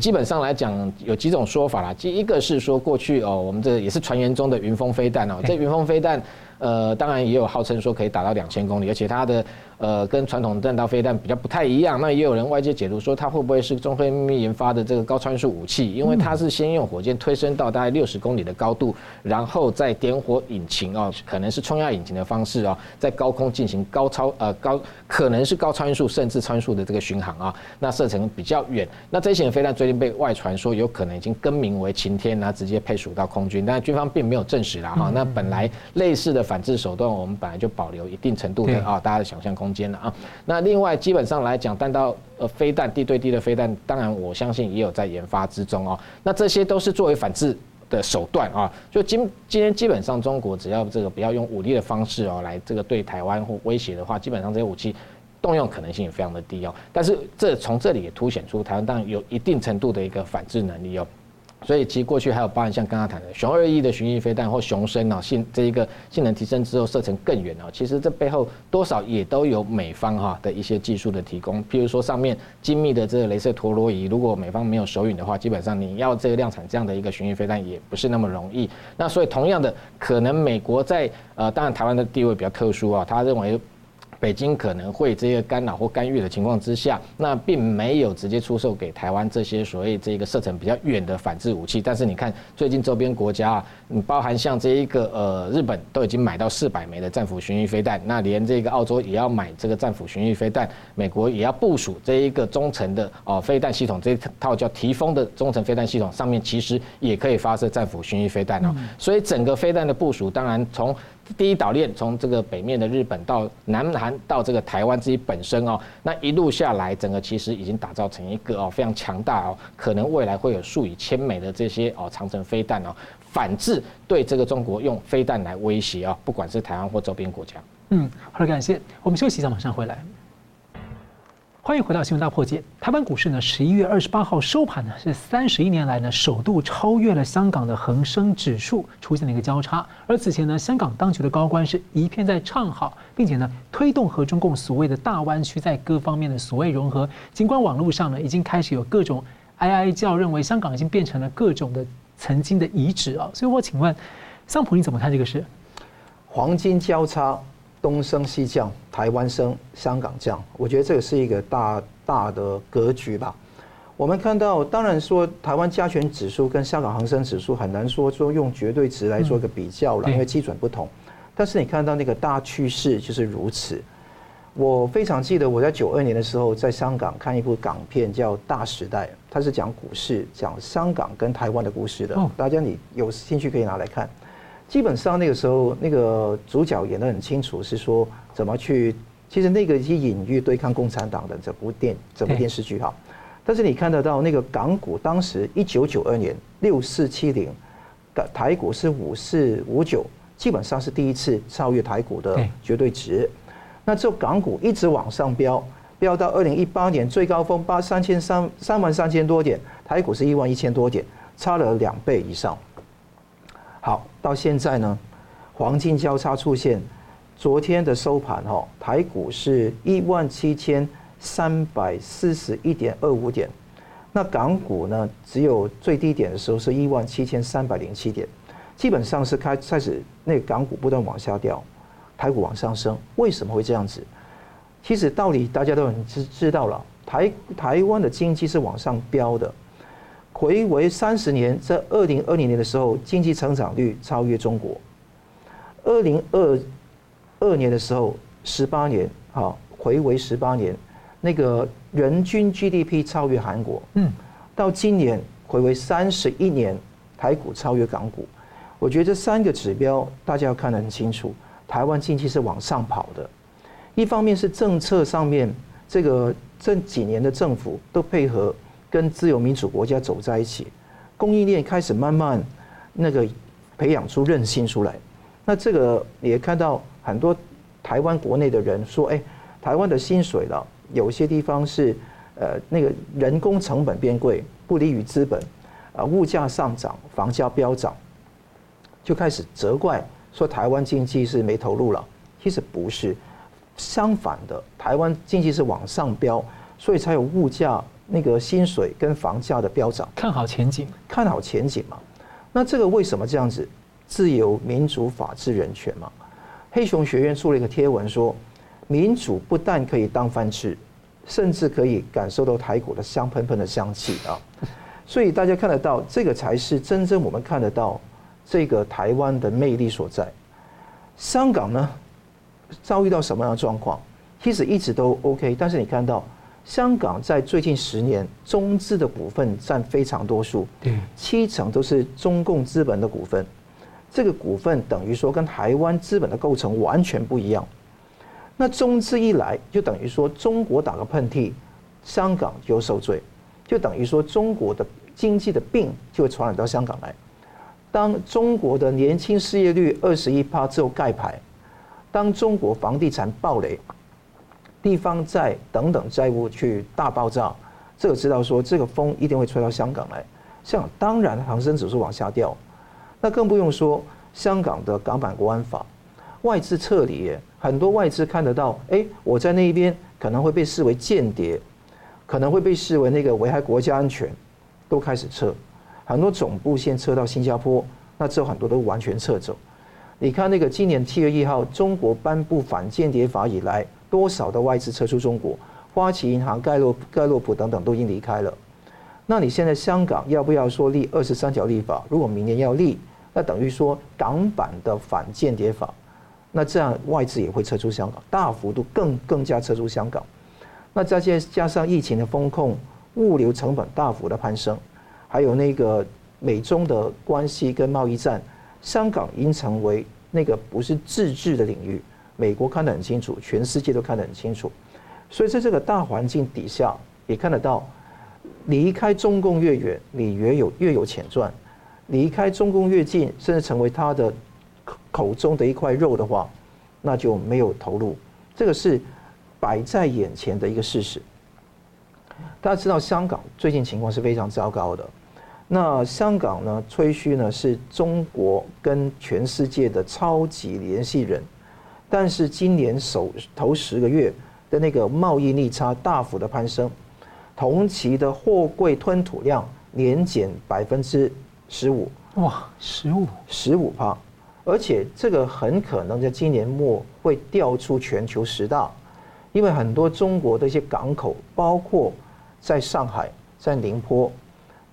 [SPEAKER 2] 基本上来讲有几种说法啦，第一个是说过去哦，我们这也是传言中的云峰飞弹哦，这云峰飞弹。呃，当然也有号称说可以打到两千公里，而且它的。呃，跟传统弹道飞弹比较不太一样。那也有人外界解读说，它会不会是中科院研发的这个高参数武器？因为它是先用火箭推升到大概六十公里的高度，然后再点火引擎哦，可能是冲压引擎的方式哦，在高空进行高超呃高可能是高穿速甚至参数的这个巡航啊。那射程比较远。那这型飞弹最近被外传说有可能已经更名为晴天，然后直接配属到空军，但军方并没有证实啦哈。那本来类似的反制手段，我们本来就保留一定程度的啊，大家的想象空间了啊，那另外基本上来讲，弹道呃飞弹地对地的飞弹，当然我相信也有在研发之中哦。那这些都是作为反制的手段啊。就今今天基本上中国只要这个不要用武力的方式哦来这个对台湾或威胁的话，基本上这些武器动用可能性也非常的低哦。但是这从这里也凸显出台湾当然有一定程度的一个反制能力哦。所以其实过去还有包含像刚刚谈的熊二一的巡弋飞弹或熊升啊，性这一个性能提升之后射程更远啊，其实这背后多少也都有美方哈的一些技术的提供。譬如说上面精密的这个雷射陀螺仪，如果美方没有手允的话，基本上你要这个量产这样的一个巡弋飞弹也不是那么容易。那所以同样的，可能美国在呃，当然台湾的地位比较特殊啊，他认为。北京可能会这个干扰或干预的情况之下，那并没有直接出售给台湾这些所谓这个射程比较远的反制武器。但是你看，最近周边国家啊，你包含像这一个呃日本都已经买到四百枚的战斧巡弋飞弹，那连这个澳洲也要买这个战斧巡弋飞弹，美国也要部署这一个中程的哦飞弹系统，这一套叫提风的中程飞弹系统上面其实也可以发射战斧巡弋飞弹哦。所以整个飞弹的部署，当然从 *clears throat* 第一岛链从这个北面的日本到南韩到这个台湾自己本身哦，那一路下来，整个其实已经打造成一个哦非常强大哦，可能未来会有数以千枚的这些哦长城飞弹哦，反制对这个中国用飞弹来威胁哦，不管是台湾或周边国家。
[SPEAKER 3] 嗯，好的，感谢。我们休息一下，马上回来。欢迎回到新闻大破解。台湾股市呢，十一月二十八号收盘呢，是三十一年来呢首度超越了香港的恒生指数，出现了一个交叉。而此前呢，香港当局的高官是一片在唱好，并且呢推动和中共所谓的大湾区在各方面的所谓融合。尽管网络上呢已经开始有各种哀哀叫，认为香港已经变成了各种的曾经的遗址啊。所以我请问桑普，你怎么看这个事？
[SPEAKER 1] 黄金交叉。东升西降，台湾升，香港降，我觉得这个是一个大大的格局吧。我们看到，当然说台湾加权指数跟香港恒生指数很难说说用绝对值来做个比较了，因为基准不同。但是你看到那个大趋势就是如此。我非常记得我在九二年的时候在香港看一部港片叫《大时代》，它是讲股市、讲香港跟台湾的故事的。大家你有兴趣可以拿来看。基本上那个时候那个主角演得很清楚，是说怎么去，其实那个是隐喻对抗共产党的这部电这部电视剧哈。但是你看得到那个港股当时一九九二年六四七零，台股是五四五九，基本上是第一次超越台股的绝对值。那这港股一直往上飙，飙到二零一八年最高峰八三千三三万三千多点，台股是一万一千多点，差了两倍以上。好，到现在呢，黄金交叉出现，昨天的收盘哈，台股是一万七千三百四十一点二五点，那港股呢，只有最低点的时候是一万七千三百零七点，基本上是开开始那个港股不断往下掉。台股往上升，为什么会这样子？其实道理大家都很知知道了。台台湾的经济是往上飙的，回为三十年，在二零二零年的时候，经济成长率超越中国。二零二二年的时候，十八年，好，回为十八年，那个人均 GDP 超越韩国。嗯，到今年回为三十一年，台股超越港股。我觉得这三个指标大家要看得很清楚。台湾经济是往上跑的，一方面是政策上面，这个这几年的政府都配合跟自由民主国家走在一起，供应链开始慢慢那个培养出韧性出来。那这个也看到很多台湾国内的人说，哎，台湾的薪水了，有些地方是呃那个人工成本变贵，不利于资本，啊，物价上涨，房价飙涨，就开始责怪。说台湾经济是没投入了，其实不是，相反的，台湾经济是往上飙，所以才有物价那个薪水跟房价的飙涨。
[SPEAKER 3] 看好前景，
[SPEAKER 1] 看好前景嘛。那这个为什么这样子？自由、民主、法治、人权嘛。黑熊学院出了一个贴文说，民主不但可以当饭吃，甚至可以感受到台股的香喷喷的香气啊。所以大家看得到，这个才是真正我们看得到。这个台湾的魅力所在，香港呢，遭遇到什么样的状况？其实一直都 OK，但是你看到香港在最近十年中资的股份占非常多数，对，七成都是中共资本的股份。这个股份等于说跟台湾资本的构成完全不一样。那中资一来，就等于说中国打个喷嚏，香港就受罪，就等于说中国的经济的病就会传染到香港来。当中国的年轻失业率二十一趴之后盖牌，当中国房地产暴雷，地方债等等债务去大爆炸，这个知道说这个风一定会吹到香港来，香港当然恒生指数往下掉，那更不用说香港的港版国安法，外资撤离，很多外资看得到，哎，我在那一边可能会被视为间谍，可能会被视为那个危害国家安全，都开始撤。很多总部先撤到新加坡，那之后很多都完全撤走。你看那个今年七月一号，中国颁布反间谍法以来，多少的外资撤出中国？花旗银行、盖洛盖洛普等等都已经离开了。那你现在香港要不要说立二十三条立法？如果明年要立，那等于说港版的反间谍法，那这样外资也会撤出香港，大幅度更更加撤出香港。那再加上疫情的风控，物流成本大幅的攀升。还有那个美中的关系跟贸易战，香港已经成为那个不是自治的领域。美国看得很清楚，全世界都看得很清楚。所以在这个大环境底下，也看得到，离开中共越远，你越有越有钱赚；离开中共越近，甚至成为他的口中的一块肉的话，那就没有投入。这个是摆在眼前的一个事实。大家知道，香港最近情况是非常糟糕的。那香港呢，吹嘘呢是中国跟全世界的超级联系人，但是今年首头十个月的那个贸易逆差大幅的攀升，同期的货柜吞吐量年减百分之十五，
[SPEAKER 3] 哇，十五
[SPEAKER 1] 十五趴，而且这个很可能在今年末会调出全球十大，因为很多中国的一些港口，包括在上海、在宁波。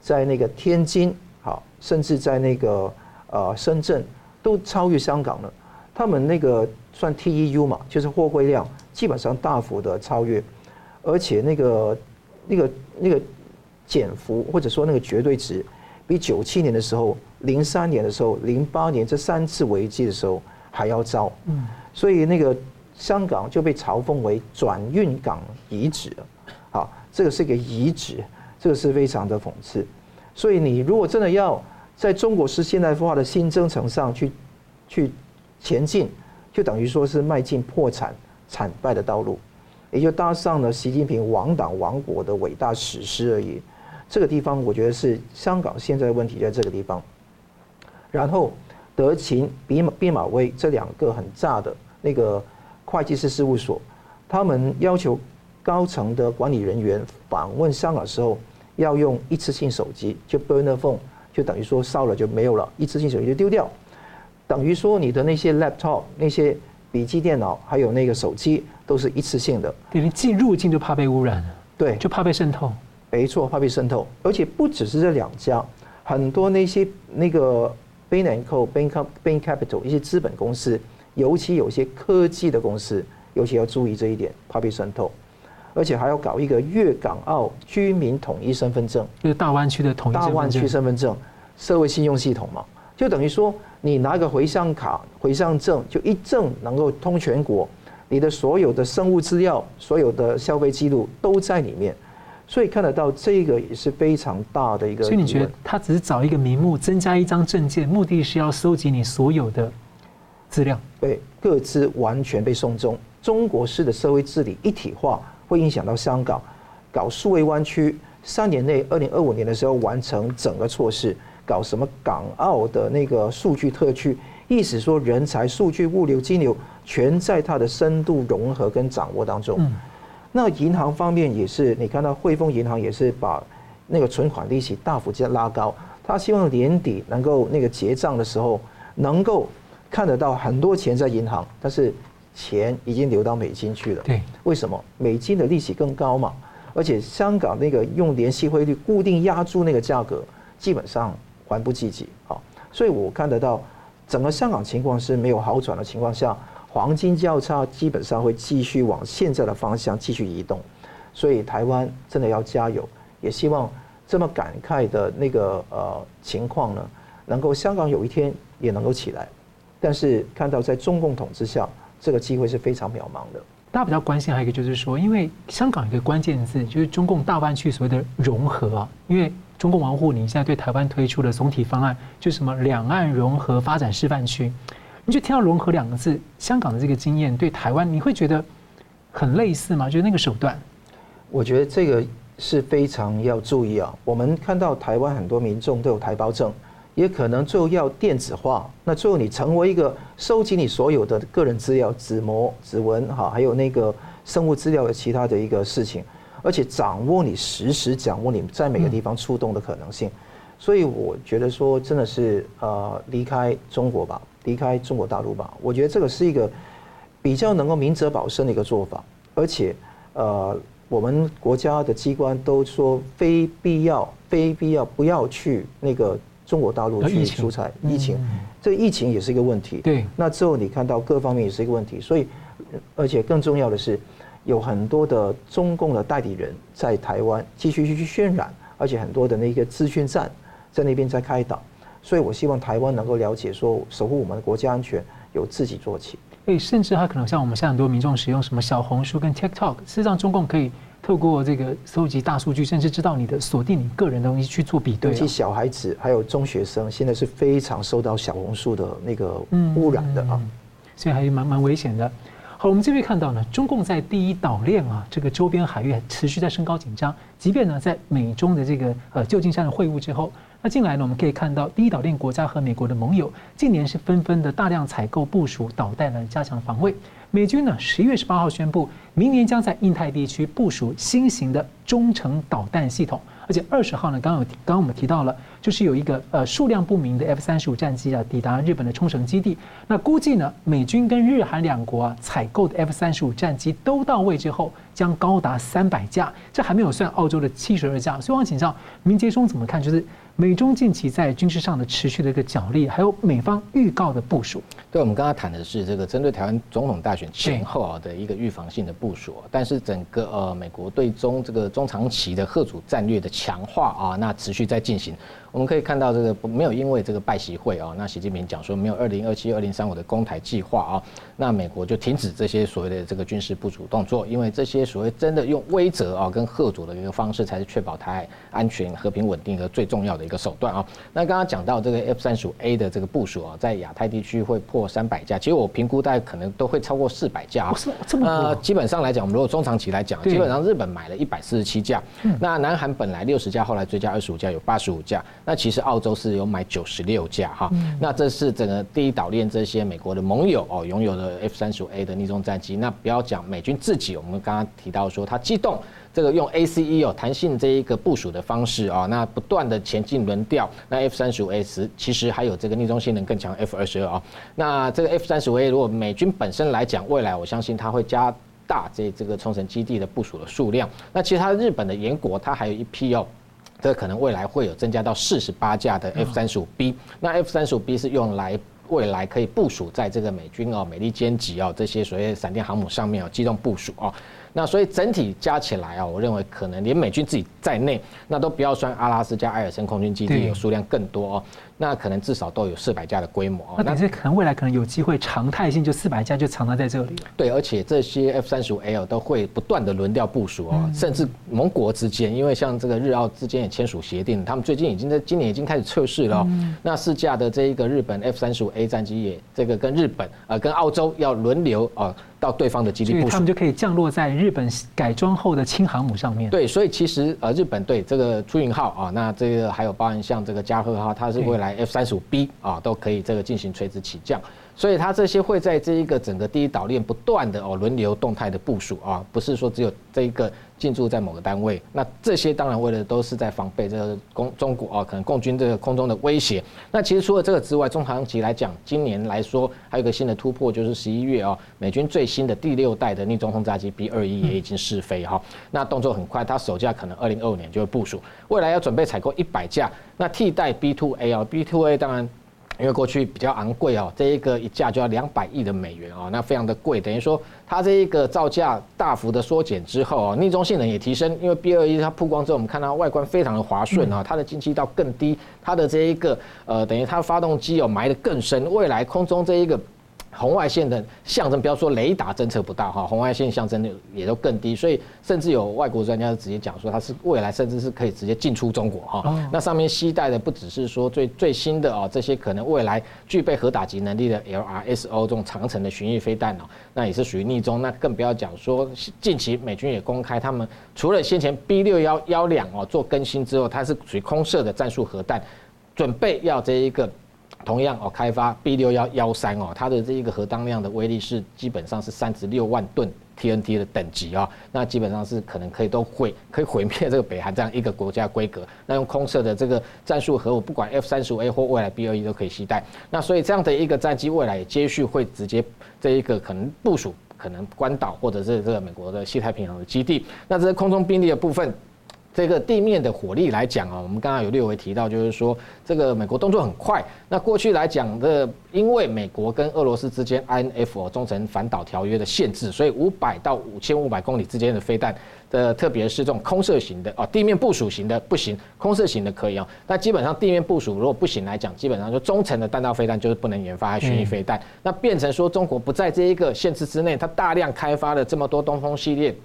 [SPEAKER 1] 在那个天津，好，甚至在那个呃深圳，都超越香港了。他们那个算 TEU 嘛，就是货柜量基本上大幅的超越，而且那个那个那个减幅或者说那个绝对值，比九七年的时候、零三年的时候、零八年这三次危机的时候还要糟。嗯，所以那个香港就被嘲讽为转运港遗址。好，这个是一个遗址，这个是非常的讽刺。所以你如果真的要在中国式现代化的新征程上去去前进，就等于说是迈进破产惨败的道路，也就搭上了习近平亡党亡国的伟大史诗而已。这个地方我觉得是香港现在的问题在这个地方。然后德勤、毕马毕马威这两个很炸的那个会计师事务所，他们要求高层的管理人员访问香港时候，要用一次性手机，就 burner phone，就等于说烧了就没有了，一次性手机就丢掉，等于说你的那些 laptop、那些笔记电脑还有那个手机都是一次性的。
[SPEAKER 3] 你进入境就怕被污染，
[SPEAKER 1] 对，
[SPEAKER 3] 就怕被渗透。
[SPEAKER 1] 没错，怕被渗透，而且不只是这两家，很多那些那个 Bain and Co、Bain Bain Capital 一些资本公司，尤其有些科技的公司，尤其要注意这一点，怕被渗透。而且还要搞一个粤港澳居民统一身份证，
[SPEAKER 3] 就是大湾区的统一
[SPEAKER 1] 大湾区身份证，社会信用系统嘛，就等于说你拿个回乡卡、回乡证，就一证能够通全国，你的所有的生物资料、所有的消费记录都在里面，所以看得到这个也是非常大的一个。
[SPEAKER 3] 所以你觉得他只是找一个名目，增加一张证件，目的是要收集你所有的资料？
[SPEAKER 1] 对，各资完全被送中，中国式的社会治理一体化。会影响到香港，搞数位湾区，三年内，二零二五年的时候完成整个措施，搞什么港澳的那个数据特区，意思说人才、数据、物流、金流全在它的深度融合跟掌握当中。那银行方面也是，你看到汇丰银行也是把那个存款利息大幅加拉高，他希望年底能够那个结账的时候能够看得到很多钱在银行，但是。钱已经流到美金去了，
[SPEAKER 3] 对，
[SPEAKER 1] 为什么？美金的利息更高嘛，而且香港那个用联系汇率固定压住那个价格，基本上还不积极啊。所以我看得到，整个香港情况是没有好转的情况下，黄金交叉基本上会继续往现在的方向继续移动。所以台湾真的要加油，也希望这么感慨的那个呃情况呢，能够香港有一天也能够起来。但是看到在中共统治下。这个机会是非常渺茫的。
[SPEAKER 3] 大家比较关心还有一个就是说，因为香港一个关键字就是中共大湾区所谓的融合啊。因为中共王沪宁现在对台湾推出的总体方案，就是什么两岸融合发展示范区。你就听到融合两个字，香港的这个经验对台湾，你会觉得很类似吗？就是那个手段。
[SPEAKER 1] 我觉得这个是非常要注意啊。我们看到台湾很多民众都有台胞证。也可能最后要电子化，那最后你成为一个收集你所有的个人资料、指模、指纹，哈，还有那个生物资料的其他的一个事情，而且掌握你实时掌握你在每个地方出动的可能性，所以我觉得说真的是呃离开中国吧，离开中国大陆吧，我觉得这个是一个比较能够明哲保身的一个做法，而且呃我们国家的机关都说非必要、非必要不要去那个。中国大陆去出差，疫情，这疫情也是一个问题。
[SPEAKER 3] 对，
[SPEAKER 1] 那之后你看到各方面也是一个问题，所以，而且更重要的是，有很多的中共的代理人在台湾继续去渲染，而且很多的那个资讯站在那边在开导，所以我希望台湾能够了解说，守护我们的国家安全由自己做起。
[SPEAKER 3] 诶，甚至他可能像我们现在很多民众使用什么小红书跟 TikTok，事实上中共可以。透过这个搜集大数据，甚至知道你的锁定你个人的东西去做比对。
[SPEAKER 1] 尤其小孩子还有中学生，现在是非常受到小红书的那个污染的啊，
[SPEAKER 3] 所以还是蛮蛮危险的。好，我们这边看到呢，中共在第一岛链啊这个周边海域持续在升高紧张，即便呢在美中的这个呃旧金山的会晤之后，那近来呢我们可以看到第一岛链国家和美国的盟友近年是纷纷的大量采购部署导弹来加强防卫。美军呢十一月十八号宣布，明年将在印太地区部署新型的中程导弹系统，而且二十号呢，刚有刚刚我们提到了，就是有一个呃数量不明的 F 三十五战机啊抵达日本的冲绳基地。那估计呢，美军跟日韩两国啊采购的 F 三十五战机都到位之后，将高达三百架，这还没有算澳洲的七十二架。所以我想请教明杰兄怎么看？就是。美中近期在军事上的持续的一个角力，还有美方预告的部署。
[SPEAKER 2] 对，我们刚刚谈的是这个针对台湾总统大选前后啊的一个预防性的部署，但是整个呃美国对中这个中长期的贺主战略的强化啊，那持续在进行。我们可以看到，这个没有因为这个拜习会啊，那习近平讲说没有二零二七、二零三五的攻台计划啊，那美国就停止这些所谓的这个军事部署动作，因为这些所谓真的用威慑啊跟吓阻的一个方式，才是确保台海安全、和平稳定的最重要的一个手段啊。那刚刚讲到这个 F 三十五 A 的这个部署啊，在亚太地区会破三百架，其实我评估大概可能都会超过四百架啊。
[SPEAKER 3] 这么多？
[SPEAKER 2] 基本上来讲，我们如果中长期来讲，基本上日本买了一百四十七架，那南韩本来六十架，后来追加二十五架，有八十五架。那其实澳洲是有买九十六架哈，那这是整个第一岛链这些美国的盟友哦拥有的 F 三十五 A 的逆中战机。那不要讲美军自己，我们刚刚提到说它机动这个用 ACE 哦弹性这一个部署的方式啊，那不断的前进轮调。那 F 三十五 A 其实还有这个逆中性能更强 F 二十二啊。那这个 F 三十五 A 如果美军本身来讲，未来我相信它会加大这这个冲绳基地的部署的数量。那其实它日本的岩国，它还有一批哦。这可能未来会有增加到四十八架的 F 三十五 B，那 F 三十五 B 是用来未来可以部署在这个美军哦美利坚级哦这些所谓闪电航母上面哦机动部署哦。那所以整体加起来啊，我认为可能连美军自己在内，那都不要算阿拉斯加埃尔森空军基地有数量更多哦，那可能至少都有四百架的规模。
[SPEAKER 3] 那这可能未来可能有机会常态性就四百架就藏在在这里。
[SPEAKER 2] 对，而且这些 F 三十五 L 都会不断的轮调部署哦，甚至盟国之间，因为像这个日澳之间也签署协定，他们最近已经在今年已经开始测试了。那试驾的这一个日本 F 三十五 A 战机也这个跟日本呃跟澳洲要轮流哦。到对方的基地部署，
[SPEAKER 3] 他们就可以降落在日本改装后的轻航母上面。
[SPEAKER 2] 对，所以其实呃，日本对这个出云号啊，那这个还有包含像这个加贺号，它是未来 F 三十五 B 啊，都可以这个进行垂直起降。所以它这些会在这一个整个第一岛链不断的哦轮流动态的部署啊，不是说只有这一个进驻在某个单位。那这些当然为了都是在防备这个共中国啊，可能共军这个空中的威胁。那其实除了这个之外，中长期来讲，今年来说还有个新的突破，就是十一月啊，美军最新的第六代的逆中轰炸机 B 二一也已经试飞哈。那动作很快，它首架可能二零二五年就会部署，未来要准备采购一百架，那替代 B two A 啊，B two A 当然。因为过去比较昂贵哦，这一个一架就要两百亿的美元哦，那非常的贵，等于说它这一个造价大幅的缩减之后哦，逆中性能也提升，因为 B 二一它曝光之后，我们看到外观非常的滑顺啊，它的进气道更低，它的这一个呃，等于它发动机哦埋的更深，未来空中这一个。红外线的象征，不要说雷达侦测不到哈，红外线象征的也都更低，所以甚至有外国专家直接讲说，它是未来甚至是可以直接进出中国哈。那上面携带的不只是说最最新的哦，这些可能未来具备核打击能力的 LRSO 这种长程的巡弋飞弹哦，那也是属于逆中。那更不要讲说，近期美军也公开，他们除了先前 B 六幺幺两哦做更新之后，它是属于空射的战术核弹，准备要这一个。同样哦，开发 B 六幺幺三哦，它的这一个核当量的威力是基本上是三十六万吨 TNT 的等级啊，那基本上是可能可以都毁可以毁灭这个北韩这样一个国家规格。那用空射的这个战术核武，不管 F 三十五 A 或未来 B 二一都可以携带。那所以这样的一个战机未来也接续会直接这一个可能部署，可能关岛或者是这个美国的西太平洋的基地。那这些空中兵力的部分。这个地面的火力来讲啊，我们刚刚有略微提到，就是说这个美国动作很快。那过去来讲的，因为美国跟俄罗斯之间 INF 中程反导条约的限制，所以五百到五千五百公里之间的飞弹的，特别是这种空射型的啊，地面部署型的不行，空射型的可以哦。那基本上地面部署如果不行来讲，基本上就中程的弹道飞弹就是不能研发巡弋飞弹。那变成说中国不在这一个限制之内，它大量开发了这么多东风系列。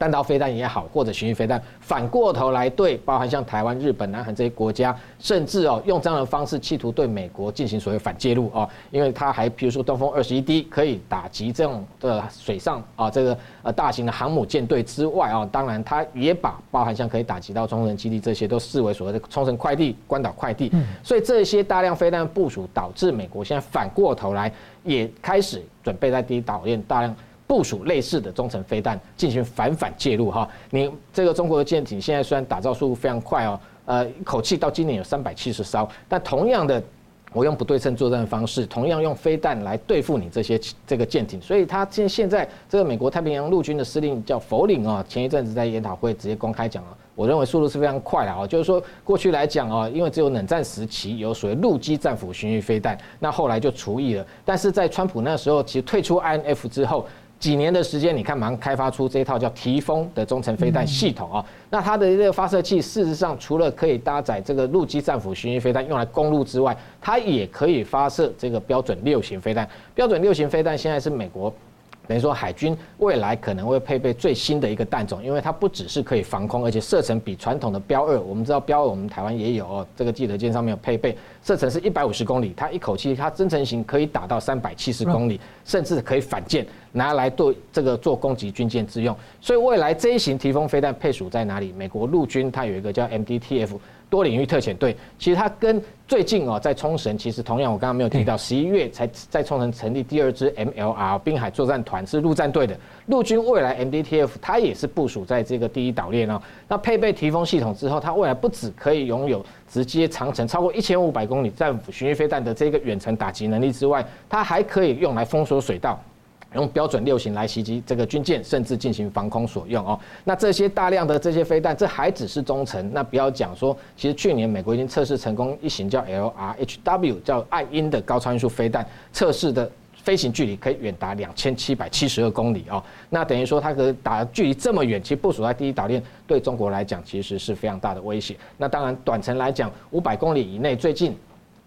[SPEAKER 2] 弹道飞弹也好，或者巡弋飞弹，反过头来对，包含像台湾、日本、南韩这些国家，甚至哦用这样的方式企图对美国进行所谓反介入哦，因为它还比如说东风二十一 D 可以打击这种的水上啊这个呃大型的航母舰队之外啊，当然它也把包含像可以打击到冲绳基地这些都视为所谓的冲绳快递、关岛快递，所以这些大量飞弹部署导致美国现在反过头来也开始准备在第一岛链大量。部署类似的中程飞弹进行反反介入哈，你这个中国的舰艇现在虽然打造速度非常快哦，呃，一口气到今年有三百七十艘，但同样的我用不对称作战的方式，同样用飞弹来对付你这些这个舰艇。所以他现现在这个美国太平洋陆军的司令叫弗林啊，前一阵子在研讨会直接公开讲了。我认为速度是非常快的啊，就是说过去来讲啊，因为只有冷战时期有所谓陆基战斧巡弋飞弹，那后来就除役了。但是在川普那时候，其实退出 INF 之后几年的时间，你看马上开发出这一套叫提风的中程飞弹系统啊。那它的这个发射器，事实上除了可以搭载这个陆基战斧巡弋飞弹用来攻陆之外，它也可以发射这个标准六型飞弹。标准六型飞弹现在是美国。等于说，海军未来可能会配备最新的一个弹种，因为它不只是可以防空，而且射程比传统的标二，我们知道标二我们台湾也有哦，这个记得舰上面有配备，射程是一百五十公里，它一口气它增程型可以打到三百七十公里，甚至可以反舰拿来做这个做攻击军舰之用。所以未来这一型提风飞弹配属在哪里？美国陆军它有一个叫 MDTF。多领域特遣队，其实它跟最近哦，在冲绳，其实同样我刚刚没有提到，十一月才在冲绳成立第二支 MLR 滨海作战团，是陆战队的陆军未来 MDTF，它也是部署在这个第一岛链哦。那配备提风系统之后，它未来不止可以拥有直接长程超过一千五百公里战斧巡弋飞弹的这个远程打击能力之外，它还可以用来封锁水道。用标准六型来袭击这个军舰，甚至进行防空所用哦。那这些大量的这些飞弹，这还只是中程。那不要讲说，其实去年美国已经测试成功一型叫 LRHW，叫爱因的高超音速飞弹，测试的飞行距离可以远达两千七百七十二公里哦。那等于说它可以打距离这么远，其实部署在第一岛链，对中国来讲其实是非常大的威胁。那当然短程来讲，五百公里以内，最近。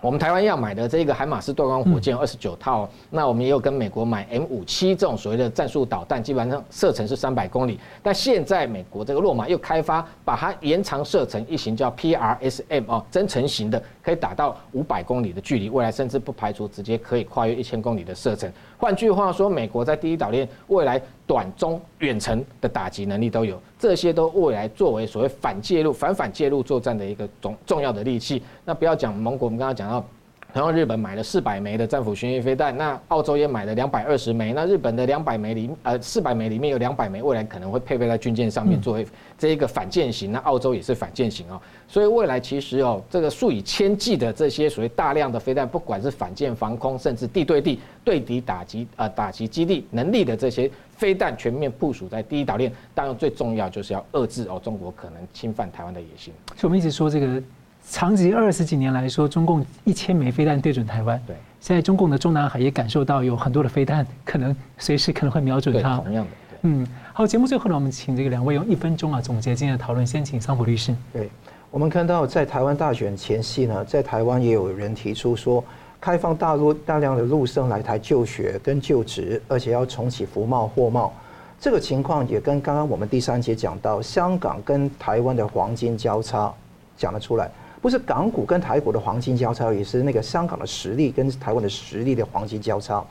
[SPEAKER 2] 我们台湾要买的这个海马斯多管火箭二十九套，那我们也有跟美国买 M 五七这种所谓的战术导弹，基本上射程是三百公里。但现在美国这个洛马又开发，把它延长射程一型叫 PRSM 哦，增程型的，可以打到五百公里的距离，未来甚至不排除直接可以跨越一千公里的射程。换句话说，美国在第一岛链未来短、中、远程的打击能力都有，这些都未来作为所谓反介入、反反介入作战的一个重重要的利器。那不要讲盟国，我们刚刚讲到。然后日本买了四百枚的战斧巡弋飞弹，那澳洲也买了两百二十枚。那日本的两百枚里，呃，四百枚里面有两百枚未来可能会配备在军舰上面作为这一个反舰型。那澳洲也是反舰型哦，所以未来其实哦，这个数以千计的这些所谓大量的飞弹，不管是反舰、防空，甚至地对地对敌打击呃打击基地能力的这些飞弹，全面部署在第一岛链。当然最重要就是要遏制哦中国可能侵犯台湾的野心。
[SPEAKER 3] 所以我们一直说这个。长期二十几年来说，中共一千枚飞弹对准台湾。对，现在中共的中南海也感受到有很多的飞弹，可能随时可能会瞄准它。
[SPEAKER 2] 同样的，
[SPEAKER 3] 嗯，好，节目最后呢，我们请这个两位用一分钟啊总结今天的讨论。先请桑普律师。
[SPEAKER 1] 对，我们看到在台湾大选前夕呢，在台湾也有人提出说，开放大陆大量的陆生来台就学跟就职，而且要重启服贸货贸。这个情况也跟刚刚我们第三节讲到香港跟台湾的黄金交叉讲了出来。不是港股跟台股的黄金交叉，也是那个香港的实力跟台湾的实力的黄金交叉。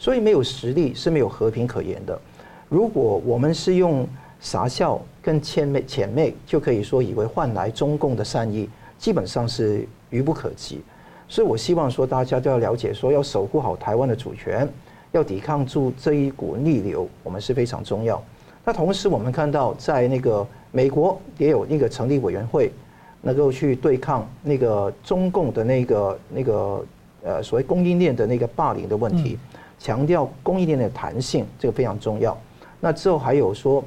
[SPEAKER 1] 所以没有实力是没有和平可言的。如果我们是用傻笑跟潜媚潜媚就可以说以为换来中共的善意，基本上是愚不可及。所以我希望说大家都要了解，说要守护好台湾的主权，要抵抗住这一股逆流，我们是非常重要。那同时我们看到在那个美国也有那个成立委员会。能够去对抗那个中共的那个那个呃所谓供应链的那个霸凌的问题，强调供应链的弹性，这个非常重要。那之后还有说，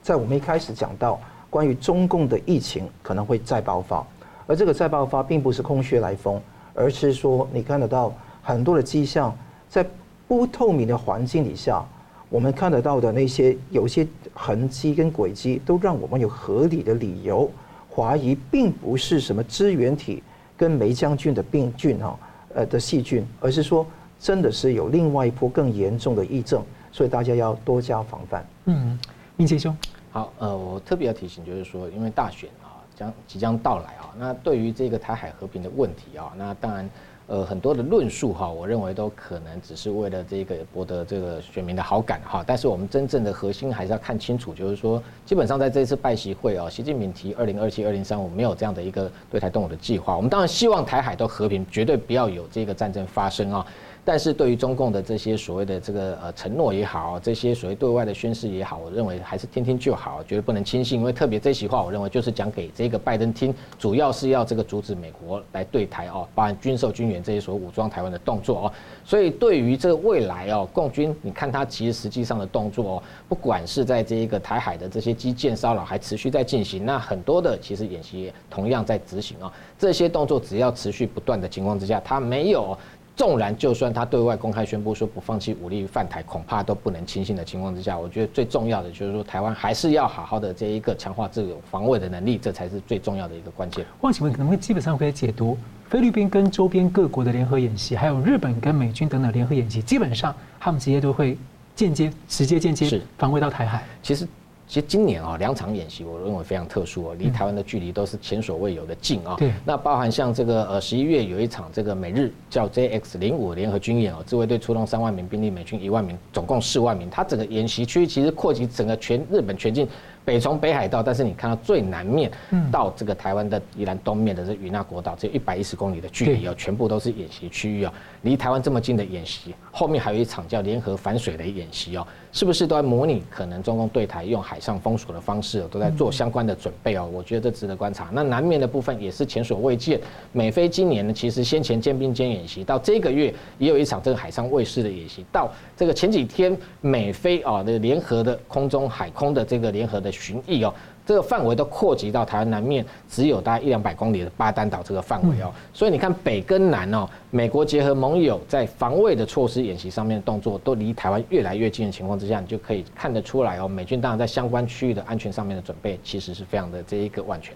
[SPEAKER 1] 在我们一开始讲到关于中共的疫情可能会再爆发，而这个再爆发并不是空穴来风，而是说你看得到很多的迹象，在不透明的环境底下，我们看得到的那些有些痕迹跟轨迹，都让我们有合理的理由。怀疑并不是什么支原体跟梅将军的病菌哈，呃的细菌，而是说真的是有另外一波更严重的疫症，所以大家要多加防范。
[SPEAKER 3] 嗯，明杰兄，
[SPEAKER 2] 好，呃，我特别要提醒，就是说，因为大选啊将即将到来啊，那对于这个台海和平的问题啊，那当然。呃，很多的论述哈，我认为都可能只是为了这个博得这个选民的好感哈。但是我们真正的核心还是要看清楚，就是说，基本上在这次拜习会啊，习近平提二零二七、二零三五没有这样的一个对台动武的计划。我们当然希望台海都和平，绝对不要有这个战争发生啊。但是对于中共的这些所谓的这个呃承诺也好，这些所谓对外的宣誓也好，我认为还是听听就好，绝对不能轻信。因为特别这席话，我认为就是讲给这个拜登听，主要是要这个阻止美国来对台哦，包含军售、军援。这些所谓武装台湾的动作哦。所以对于这个未来哦，共军你看它其实实际上的动作哦，不管是在这一个台海的这些基建骚扰还持续在进行，那很多的其实演习同样在执行哦。这些动作只要持续不断的情况之下，它没有。纵然就算他对外公开宣布说不放弃武力犯台，恐怕都不能轻信的情况之下，我觉得最重要的就是说，台湾还是要好好的这一个强化这种防卫的能力，这才是最重要的一个关键。
[SPEAKER 3] 我请问，可能会基本上可以解读菲律宾跟周边各国的联合演习，还有日本跟美军等等联合演习，基本上他们直接都会间接、直接、间接防卫到台海。
[SPEAKER 2] 其实。其实今年啊，两场演习我认为非常特殊哦，离台湾的距离都是前所未有的近啊。对。那包含像这个呃十一月有一场这个美日叫 JX 零五联合军演哦，自卫队出动三万名兵力，美军一万名，总共四万名。它整个演习区其实扩及整个全日本全境。北从北海道，但是你看到最南面到这个台湾的宜兰东面的这与那国岛，只有一百一十公里的距离哦，全部都是演习区域哦。离台湾这么近的演习，后面还有一场叫联合反水雷演习哦，是不是都在模拟可能中共对台用海上封锁的方式，都在做相关的准备哦？我觉得这值得观察。那南面的部分也是前所未见，美菲今年呢，其实先前肩并肩演习，到这个月也有一场这个海上卫士的演习，到这个前几天美菲啊的联合的空中海空的这个联合的。巡弋哦，这个范围都扩及到台湾南面，只有大概一两百公里的巴丹岛这个范围哦。所以你看北跟南哦，美国结合盟友在防卫的措施演习上面的动作都离台湾越来越近的情况之下，你就可以看得出来哦，美军当然在相关区域的安全上面的准备，其实是非常的这一个万全。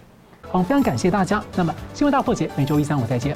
[SPEAKER 3] 好，非常感谢大家。那么新闻大破解每周一三五再见。